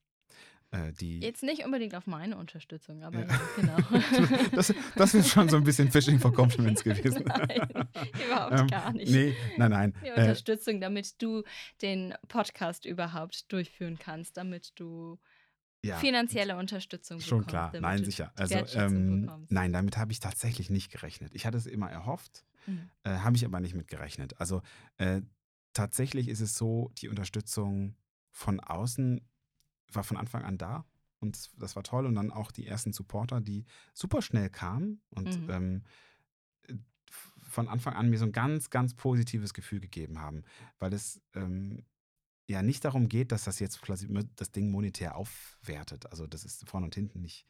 Äh, die Jetzt nicht unbedingt auf meine Unterstützung, aber Ja. ja, [LAUGHS] genau. [LAUGHS] das, das ist schon so ein bisschen Fishing for Compliments gewesen. [LAUGHS] Nein, überhaupt Ähm, gar nicht. Nee, nein, nein. Die Äh, Unterstützung, damit du den Podcast überhaupt durchführen kannst, damit du ja, finanzielle Unterstützung Schon bekommst. klar, damit nein, sicher. Also, ähm, nein, damit habe ich tatsächlich nicht gerechnet. Ich hatte es immer erhofft, Mhm. äh, habe ich aber nicht mit gerechnet. Also, äh, tatsächlich ist es so, die Unterstützung von außen war von Anfang an da. Und das- war toll. Und dann auch die ersten Supporter, die super schnell kamen und Mhm. ähm, äh, von Anfang an mir so ein ganz, ganz positives Gefühl gegeben haben. Weil es ähm, ja nicht darum geht, dass das jetzt quasi das Ding monetär aufwertet. Also das ist vorne und hinten nicht,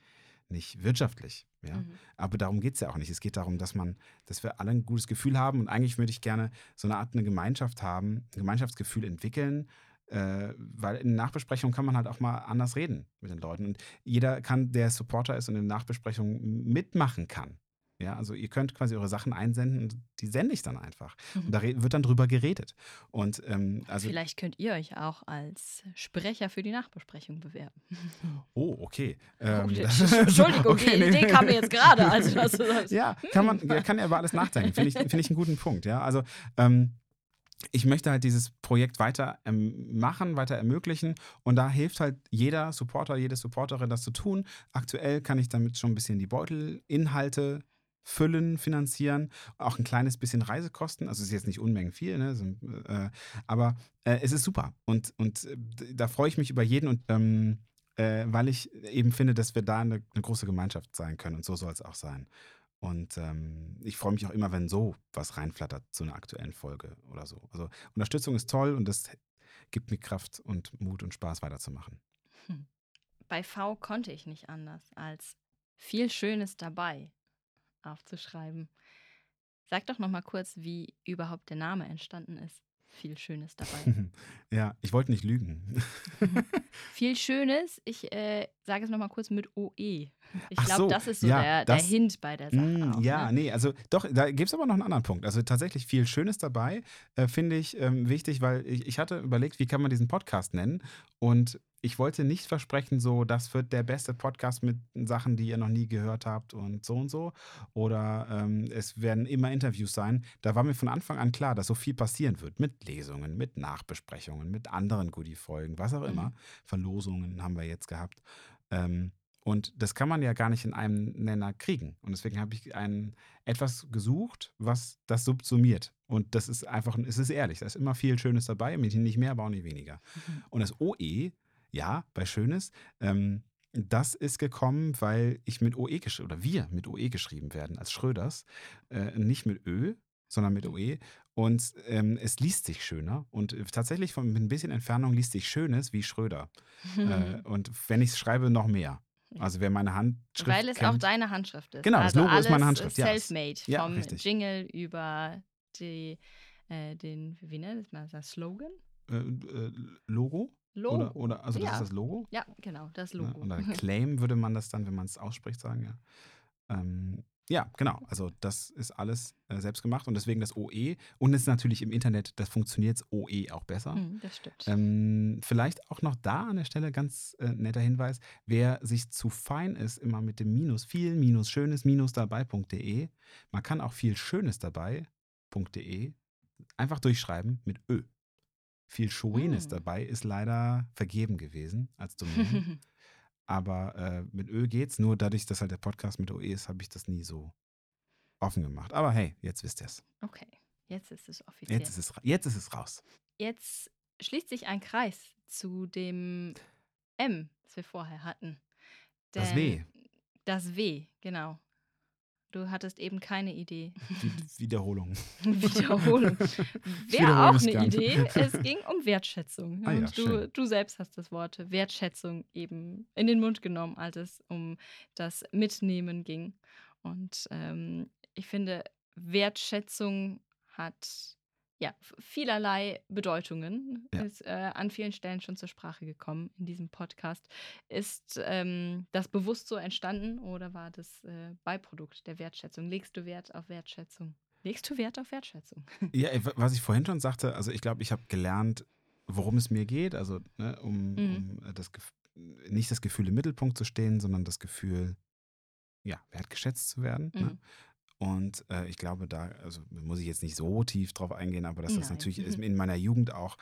nicht wirtschaftlich. Ja? Mhm. Aber darum geht es ja auch nicht. Es geht darum, dass man, dass wir alle ein gutes Gefühl haben. Und eigentlich würde ich gerne so eine Art eine Gemeinschaft haben, ein Gemeinschaftsgefühl entwickeln. Äh, weil in Nachbesprechungen kann man halt auch mal anders reden mit den Leuten. Und jeder kann, der Supporter ist und in Nachbesprechungen mitmachen kann. Ja, also ihr könnt quasi eure Sachen einsenden und die sende ich dann einfach. Und da re- wird dann drüber geredet. Und ähm, also. Vielleicht könnt ihr euch auch als Sprecher für die Nachbesprechung bewerben. Oh, okay. Oh, [LAUGHS] Ähm, das- [LAUGHS] Entschuldigung, okay, die nee. Idee kam mir jetzt gerade. Also, das, [LAUGHS] das, Ja, kann man, kann er über alles nachdenken. Finde ich, finde ich einen guten Punkt. Ja, also ähm, ich möchte halt dieses Projekt weiter ähm, machen, weiter ermöglichen und da hilft halt jeder Supporter, jede Supporterin das zu tun. Aktuell kann ich damit schon ein bisschen die Beutelinhalte füllen, finanzieren, auch ein kleines bisschen Reisekosten. Also es ist jetzt nicht Unmengen viel, ne? so, äh, aber äh, es ist super und, und äh, da freue ich mich über jeden und ähm, äh, weil ich eben finde, dass wir da eine, eine große Gemeinschaft sein können und so soll es auch sein. Und ähm, ich freue mich auch immer, wenn so was reinflattert zu einer aktuellen Folge oder so. Also Unterstützung ist toll und das gibt mir Kraft und Mut und Spaß weiterzumachen. Bei V konnte ich nicht anders, als viel Schönes dabei aufzuschreiben. Sag doch noch mal kurz, wie überhaupt der Name entstanden ist. Viel Schönes dabei. [LAUGHS] ja, ich wollte nicht lügen. [LAUGHS] [LAUGHS] viel Schönes, ich äh, sage es noch mal kurz mit OE. Ich glaube, so, das ist so ja, der, das- der Hint bei der Sache. Mm, auch, ja, ne? nee, also doch, da gibt es aber noch einen anderen Punkt. Also tatsächlich viel Schönes dabei, äh, finde ich ähm, wichtig, weil ich, ich hatte überlegt, wie kann man diesen Podcast nennen und ich wollte nicht versprechen, so, das wird der beste Podcast mit Sachen, die ihr noch nie gehört habt und so und so. Oder ähm, es werden immer Interviews sein. Da war mir von Anfang an klar, dass so viel passieren wird. Mit Lesungen, mit Nachbesprechungen, mit anderen Goodie-Folgen, was auch immer. Mhm. Verlosungen haben wir jetzt gehabt. Ähm, Und das kann man ja gar nicht in einem Nenner kriegen. Und deswegen habe ich ein, etwas gesucht, was das subsumiert. Und das ist einfach, es ist ehrlich, da ist immer viel Schönes dabei, mit nicht mehr, aber auch nicht weniger. Mhm. Und das OE, ja, bei Schönes, ähm, das ist gekommen, weil ich mit OE geschrieben, oder wir mit OE geschrieben werden, als Schröders. Äh, nicht mit Ö, sondern mit OE. Und ähm, es liest sich schöner. Und tatsächlich von mit ein bisschen Entfernung liest sich Schönes wie Schröder. [LAUGHS] äh, und wenn ich es schreibe, noch mehr. Also wer meine Handschrift Weil es kennt, auch deine Handschrift ist. Genau, das also Logo ist meine alles Handschrift, ja. Selfmade. Ja, vom richtig. Jingle über die, äh, den, wie nennt man das, Slogan? äh, äh, Logo? Logo. Oder, oder also das ja. ist das Logo? Ja, genau, das? Logo. Und [LAUGHS] dann Claim würde man das dann, wenn man es ausspricht, sagen, ja. Ähm, ja, genau. Also das ist alles äh, selbst gemacht und deswegen das OE. Und es ist natürlich im Internet, das funktioniert OE auch besser. Hm, das stimmt. Ähm, vielleicht auch noch da an der Stelle ganz äh, netter Hinweis, wer sich zu fein ist, immer mit dem Minus, viel Minus, schönes Minus dabei.de. Man kann auch viel Schönes dabei.de einfach durchschreiben mit Ö. Viel Schönes Hm. dabei ist leider vergeben gewesen als Domain. [LAUGHS] Aber äh, mit Ö geht's. Nur dadurch, dass halt der Podcast mit OE ist, habe ich das nie so offen gemacht. Aber hey, jetzt wisst ihr es. okay, jetzt ist es offiziell. Jetzt ist es, jetzt ist es raus. Jetzt schließt sich ein Kreis zu dem M, das wir vorher hatten. Das Denn- W. Das W, genau. Du hattest eben keine Idee. Wiederholung. [LAUGHS] Wiederholung. [LAUGHS] Wäre auch eine. Idee. Es ging um Wertschätzung. Ah ja, und du, du selbst hast das Wort Wertschätzung eben in den Mund genommen, als es um das Mitnehmen ging. Und ähm, ich finde, Wertschätzung hat ja vielerlei Bedeutungen. Ja. Ist äh, an vielen Stellen schon zur Sprache gekommen in diesem Podcast. Ist ähm, das bewusst so entstanden oder war das äh, Beiprodukt der Wertschätzung? Legst du Wert auf Wertschätzung? Legst du Wert auf Wertschätzung? [LAUGHS] Ja, wa- was ich vorhin schon sagte, also ich glaube, ich habe gelernt, worum es mir geht, also ne, um, Mhm. um äh, das nicht das Gefühl im Mittelpunkt zu stehen, sondern das Gefühl, ja, wertgeschätzt zu werden. Ne? Und äh, ich glaube, da, also muss ich jetzt nicht so tief drauf eingehen, aber dass das Nein. natürlich ist Mhm. in meiner Jugend auch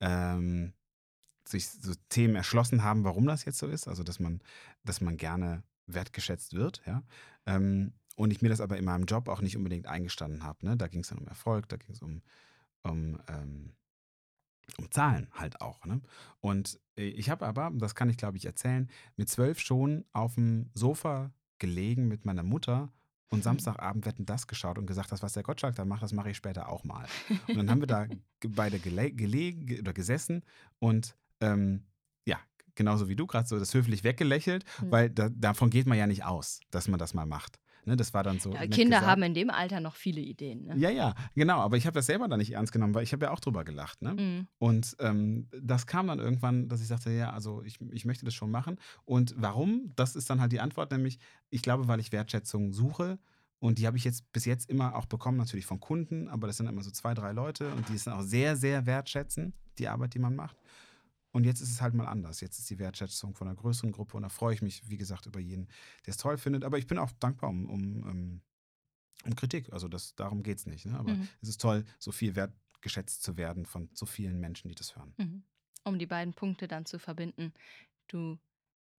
ähm, sich so Themen erschlossen haben, warum das jetzt so ist. Also dass man, dass man gerne wertgeschätzt wird, ja. Ähm, und ich mir das aber in meinem Job auch nicht unbedingt eingestanden habe. Ne? Da ging es dann um Erfolg, da ging es um, um, ähm, um Zahlen halt auch. Ne? Und äh, ich habe aber, das kann ich glaube ich erzählen, mit zwölf schon auf dem Sofa gelegen mit meiner Mutter und Samstagabend wetten das geschaut und gesagt, das, was der Gottschalk da macht, das mache ich später auch mal. Und dann haben wir da [LAUGHS] beide gele gelegen ge- oder gesessen und ähm, ja, genauso wie du gerade so das höflich weggelächelt, Mhm. weil da, davon geht man ja nicht aus, dass man das mal macht. Ne, das war dann so. Ja, Kinder gesagt. haben in dem Alter noch viele Ideen. Ne? Ja, ja, genau. Aber ich habe das selber dann nicht ernst genommen, weil ich habe ja auch drüber gelacht. Ne? Mhm. Und ähm, das kam dann irgendwann, dass ich sagte, ja, also ich, ich möchte das schon machen. Und warum? Das ist dann halt die Antwort, nämlich, ich glaube, weil ich Wertschätzung suche. Und die habe ich jetzt bis jetzt immer auch bekommen, natürlich von Kunden, aber das sind immer so zwei, drei Leute und die es dann auch sehr, sehr wertschätzen, die Arbeit, die man macht. Und jetzt ist es halt mal anders. Jetzt ist die Wertschätzung von einer größeren Gruppe und da freue ich mich, wie gesagt, über jeden, der es toll findet. Aber ich bin auch dankbar um, um, um, um Kritik. Also das, darum geht es nicht. Ne? Aber Mhm. es ist toll, so viel wertgeschätzt zu werden von so vielen Menschen, die das hören. Mhm. Um die beiden Punkte dann zu verbinden. Du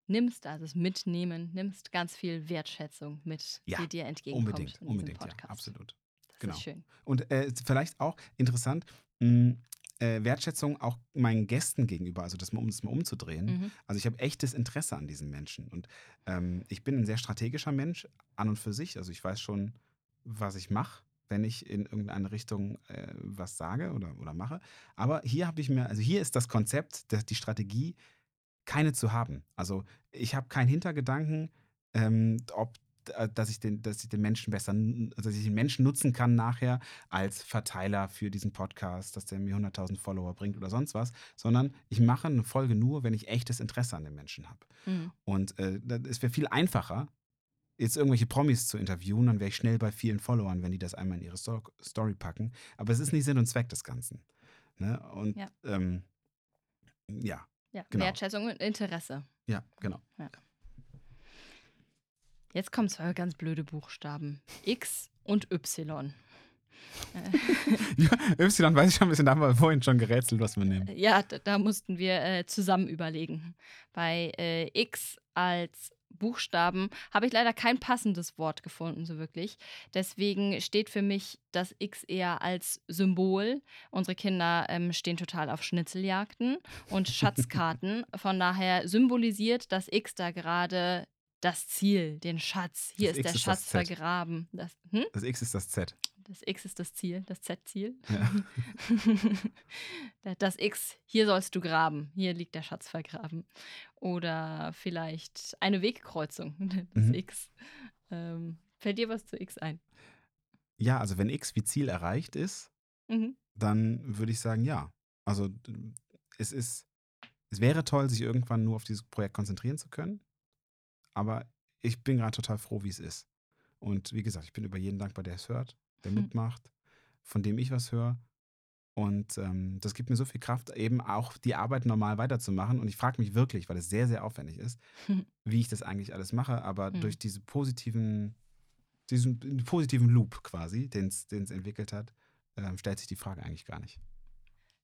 nimmst, also das Mitnehmen, nimmst ganz viel Wertschätzung mit, Ja, die dir entgegenkommt Unbedingt, in unbedingt, ja, Podcast. absolut. Das genau. ist schön. Und äh, vielleicht auch interessant, mh, äh, Wertschätzung auch meinen Gästen gegenüber, also das um das mal umzudrehen. Mhm. Also ich habe echtes Interesse an diesen Menschen. Und ähm, ich bin ein sehr strategischer Mensch an und für sich. Also ich weiß schon, was ich mache, wenn ich in irgendeine Richtung äh, was sage oder, oder mache. Aber hier habe ich mir, also hier ist das Konzept, dass die Strategie, keine zu haben. Also ich habe keinen Hintergedanken, ähm, ob dass ich den, dass ich den Menschen besser, also dass ich den Menschen nutzen kann nachher als Verteiler für diesen Podcast, dass der mir 100.000 Follower bringt oder sonst was, sondern ich mache eine Folge nur, wenn ich echtes Interesse an den Menschen habe. Mhm. Und äh, es wäre viel einfacher, jetzt irgendwelche Promis zu interviewen, dann wäre ich schnell bei vielen Followern, wenn die das einmal in ihre Sto Story packen. Aber es ist nicht Sinn und Zweck des Ganzen. Ne? Und Ja. ähm, ja, Ja, Genau. Wertschätzung und Interesse. ja, genau. Jetzt kommen zwei ganz blöde Buchstaben. X und Y. Äh, Ja, [LAUGHS] y weiß ich schon ein bisschen, da haben wir vorhin schon gerätselt, was wir nehmen. Ja, da, da mussten wir äh, zusammen überlegen. Bei äh, X als Buchstaben habe ich leider kein passendes Wort gefunden, so wirklich. Deswegen steht für mich das X eher als Symbol. Unsere Kinder ähm, stehen total auf Schnitzeljagden und [LAUGHS] Schatzkarten. Von daher symbolisiert das X da gerade das Ziel, den Schatz. Hier Das ist X der ist Schatz vergraben. Das, hm? Das X ist das Z. das X ist das Ziel, das Z-Ziel. Ja. [LAUGHS] das X, hier sollst du graben. Hier liegt der Schatz vergraben. Oder vielleicht eine Wegkreuzung, [LAUGHS] das Mhm. X. Ähm, fällt dir was zu X ein? ja, also wenn X wie Ziel erreicht ist, Mhm. dann würde ich sagen, ja. Also es ist, es wäre toll, sich irgendwann nur auf dieses Projekt konzentrieren zu können. Aber ich bin gerade total froh, wie es ist. Und wie gesagt, ich bin über jeden dankbar, der es hört, der Hm. mitmacht, von dem ich was höre. Und ähm, das gibt mir so viel Kraft, eben auch die Arbeit normal weiterzumachen. Und ich frage mich wirklich, weil es sehr, sehr aufwendig ist, [LAUGHS] wie ich das eigentlich alles mache. Aber Hm. durch diese positiven, diesen positiven Loop quasi, den es entwickelt hat, ähm, stellt sich die Frage eigentlich gar nicht.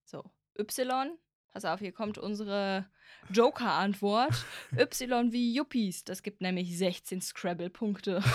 So, Y. Pass auf, hier kommt unsere Joker-Antwort. [LAUGHS] y wie Yuppies. Das gibt nämlich 16 Scrabble-Punkte. [LAUGHS]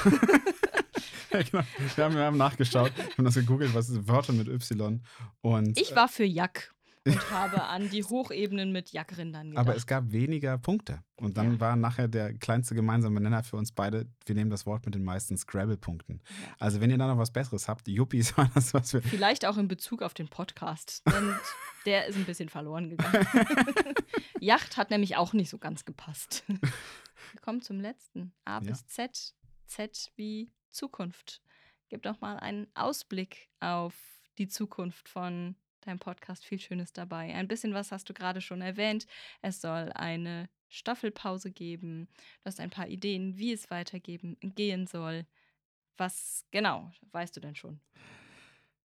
Ja, genau. wir, haben, wir haben nachgeschaut, wir haben das gegoogelt, was sind Wörter mit Y. Und, Ich war für Jack und habe an die Hochebenen mit Jackrindern gedacht. aber es gab weniger Punkte. Und dann Ja. war nachher der kleinste gemeinsame Nenner für uns beide, wir nehmen das Wort mit den meisten Scrabble-Punkten. Ja. Also wenn ihr da noch was Besseres habt, Yuppies [LAUGHS] war das, was wir... Vielleicht auch in Bezug auf den Podcast, denn [LAUGHS] der ist ein bisschen verloren gegangen. [LAUGHS] Yacht hat nämlich auch nicht so ganz gepasst. Wir kommen zum letzten. A Ja. bis Z. Z wie Zukunft. Gib doch mal einen Ausblick auf die Zukunft von deinem Podcast. Viel Schönes dabei. Ein bisschen was hast du gerade schon erwähnt. Es soll eine Staffelpause geben. Du hast ein paar Ideen, wie es weitergehen gehen soll. Was genau weißt du denn schon?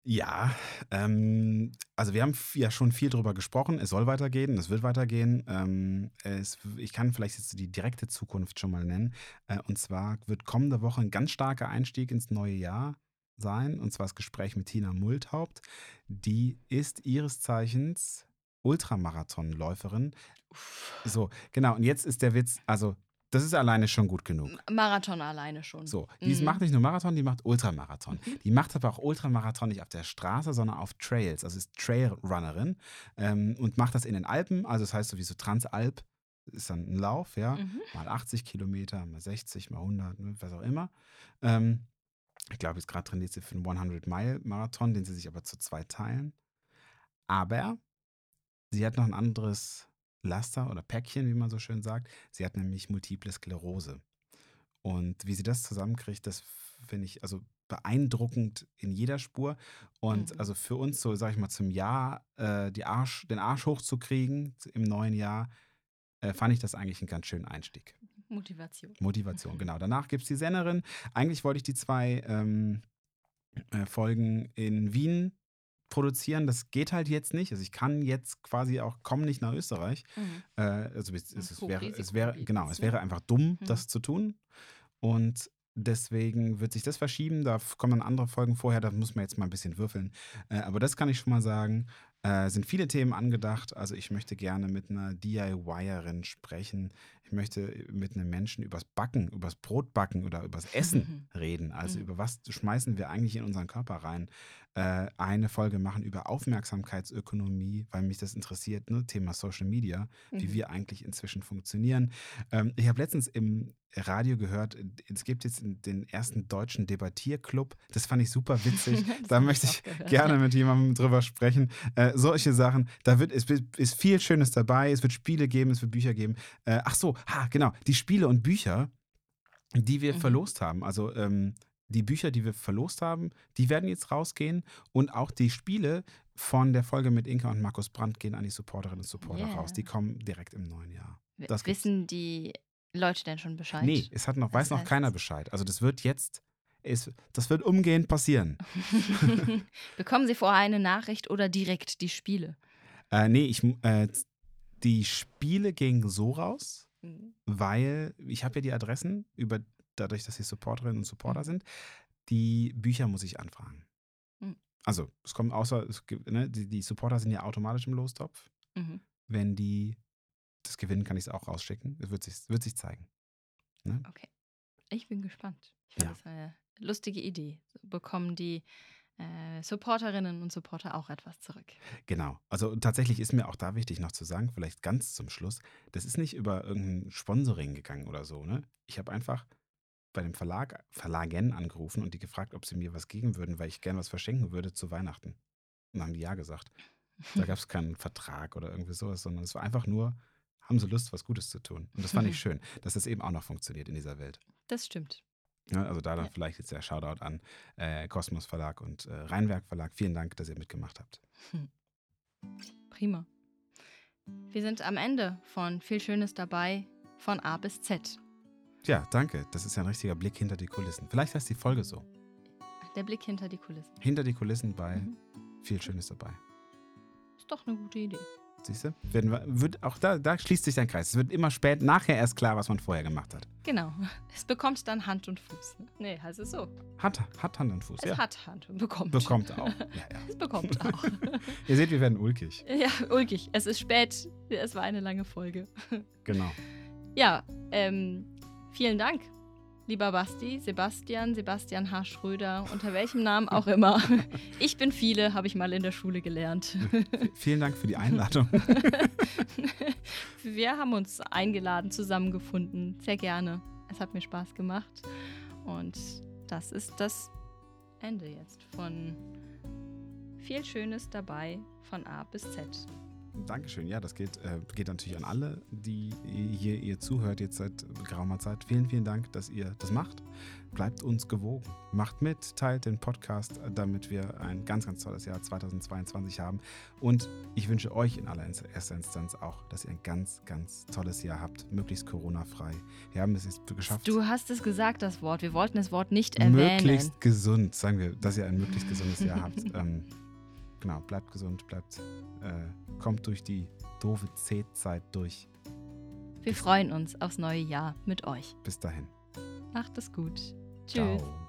Ja, ähm, also wir haben ja schon viel drüber gesprochen. Es soll weitergehen, es wird weitergehen. Ähm, es, ich kann vielleicht jetzt die direkte Zukunft schon mal nennen. Äh, und zwar wird kommende Woche ein ganz starker Einstieg ins neue Jahr sein. Und zwar das Gespräch mit Tina Multhaupt. Die ist ihres Zeichens Ultramarathonläuferin. So, genau. Und jetzt ist der Witz, also das ist alleine schon gut genug. Marathon alleine schon. So, die Mhm. macht nicht nur Marathon, die macht Ultramarathon. Die macht aber auch Ultramarathon nicht auf der Straße, sondern auf Trails. Also ist Trailrunnerin ähm, und macht das in den Alpen. Also das heißt sowieso Transalp ist dann ein Lauf, ja. Mhm. Mal 80 Kilometer, mal 60, mal 100, ne, was auch immer. Ähm, ich glaube, jetzt gerade trainiert sie für einen 100-Mile-Marathon, den sie sich aber zu zwei teilen. Aber sie hat noch ein anderes Laster oder Päckchen, wie man so schön sagt. Sie hat nämlich multiple Sklerose. Und wie sie das zusammenkriegt, das finde ich also beeindruckend in jeder Spur. Und Mhm. also für uns, so sage ich mal, zum Jahr äh, Arsch, den Arsch hochzukriegen im neuen Jahr, äh, fand ich das eigentlich einen ganz schönen Einstieg. Motivation. Motivation, genau. Danach gibt es die Sennerin. Eigentlich wollte ich die zwei ähm, äh, Folgen in Wien produzieren. Das geht halt jetzt nicht. Also ich kann jetzt quasi auch, komme nicht nach Österreich. Mhm. Äh, also es, es, es, wäre, es wäre, genau, es ne? wäre einfach dumm, Mhm. das zu tun. Und deswegen wird sich das verschieben. Da kommen dann andere Folgen vorher, da muss man jetzt mal ein bisschen würfeln. Äh, aber das kann ich schon mal sagen. Äh, sind viele Themen angedacht. Also ich möchte gerne mit einer DIYerin sprechen. Ich möchte mit einem Menschen übers Backen, übers Brotbacken oder übers Essen [LAUGHS] reden. Also Mhm. über was schmeißen wir eigentlich in unseren Körper rein. Äh, eine Folge machen über Aufmerksamkeitsökonomie, weil mich das interessiert, ne? Thema Social Media, wie Mhm. wir eigentlich inzwischen funktionieren. Ähm, ich habe letztens im Radio gehört, es gibt jetzt den ersten deutschen Debattierclub. Das fand ich super witzig. [LAUGHS] Da möchte ich gehört, gerne mit jemandem drüber sprechen. Äh, solche Sachen. Da wird es ist viel Schönes dabei. Es wird Spiele geben, es wird Bücher geben. Äh, ach so, ha, genau. Die Spiele und Bücher, die wir Mhm. verlost haben. Also ähm, die Bücher, die wir verlost haben, die werden jetzt rausgehen. Und auch die Spiele von der Folge mit Inka und Markus Brandt gehen an die Supporterinnen und Supporter Yeah. raus. Die kommen direkt im neuen Jahr. Das gibt's. Wissen die Leute denn schon Bescheid? Nee, es hat noch, weiß noch heißt- keiner Bescheid. Also das wird jetzt, es, das wird umgehend passieren. [LAUGHS] Bekommen sie vorher eine Nachricht oder direkt die Spiele? Äh, nee, ich, äh, die Spiele gingen so raus, Mhm. weil ich habe ja die Adressen, über, dadurch, dass sie Supporterinnen und Supporter Mhm. sind. Die Bücher muss ich anfragen. Mhm. Also, es kommt außer, es gibt, ne, die, die Supporter sind ja automatisch im Lostopf. Mhm. Wenn die das gewinnen, kann ich es auch rausschicken. Es wird sich, wird sich zeigen. Ne? Okay. Ich bin gespannt. Ich finde Ja. das eine lustige Idee. So bekommen die äh, Supporterinnen und Supporter auch etwas zurück. Genau. Also tatsächlich ist mir auch da wichtig noch zu sagen, vielleicht ganz zum Schluss, das ist nicht über irgendein Sponsoring gegangen oder so. Ne? Ich habe einfach bei dem Verlag, Verlagen angerufen und die gefragt, ob sie mir was geben würden, weil ich gern was verschenken würde zu Weihnachten. Und dann haben die ja gesagt. Da gab es [LAUGHS] keinen Vertrag oder irgendwie sowas, sondern es war einfach nur, haben sie Lust, was Gutes zu tun. Und das fand ich [LAUGHS] schön, dass das eben auch noch funktioniert in dieser Welt. Das stimmt. Ja, also da dann Ja. vielleicht jetzt der Shoutout an äh, Kosmos Verlag und äh, Rheinwerk Verlag. Vielen Dank, dass ihr mitgemacht habt. Prima. Wir sind am Ende von Viel Schönes dabei, von A bis Z. Ja, danke. Das ist ja ein richtiger Blick hinter die Kulissen. Vielleicht heißt die Folge so. Der Blick hinter die Kulissen. Hinter die Kulissen bei Mhm. viel Schönes dabei. Ist doch eine gute Idee. Siehst du? Wird, auch da, da schließt sich dein Kreis. Es wird immer spät, nachher erst klar, was man vorher gemacht hat. Genau. Es bekommt dann Hand und Fuß. Ne? Nee, heißt es so. Hat, hat Hand und Fuß. Es ja. hat Hand und bekommt. Bekommt auch. [LAUGHS] Ja, ja. Es bekommt auch. [LAUGHS] Ihr seht, wir werden ulkig. ja, ulkig. Es ist spät. Es war eine lange Folge. Genau. Ja, ähm, vielen Dank, lieber Basti, Sebastian, Sebastian H. Schröder, unter welchem Namen auch immer. [LAUGHS] Ich bin viele, habe ich mal in der Schule gelernt. Vielen Dank für die Einladung. [LAUGHS] Wir haben uns eingeladen, zusammengefunden. Sehr gerne. Es hat mir Spaß gemacht. Und das ist das Ende jetzt von viel Schönes dabei von A bis Z. Dankeschön. Ja, das geht, äh, geht natürlich an alle, die hier ihr zuhört jetzt seit geraumer Zeit. Vielen, vielen Dank, dass ihr das macht. Bleibt uns gewogen. Macht mit, teilt den Podcast, damit wir ein ganz, ganz tolles Jahr 2022 haben. Und ich wünsche euch in allererster Instanz auch, dass ihr ein ganz, ganz tolles Jahr habt. Möglichst Corona-frei. Wir haben es jetzt geschafft. Du hast es gesagt, das Wort. Wir wollten das Wort nicht erwähnen. möglichst gesund, sagen wir, dass ihr ein möglichst gesundes Jahr habt. [LAUGHS] Ähm, genau, bleibt gesund, bleibt, äh, kommt durch die doofe C-Zeit durch. Wir freuen uns aufs neue Jahr mit euch. Bis dahin. Macht es gut. Tschüss. Ciao.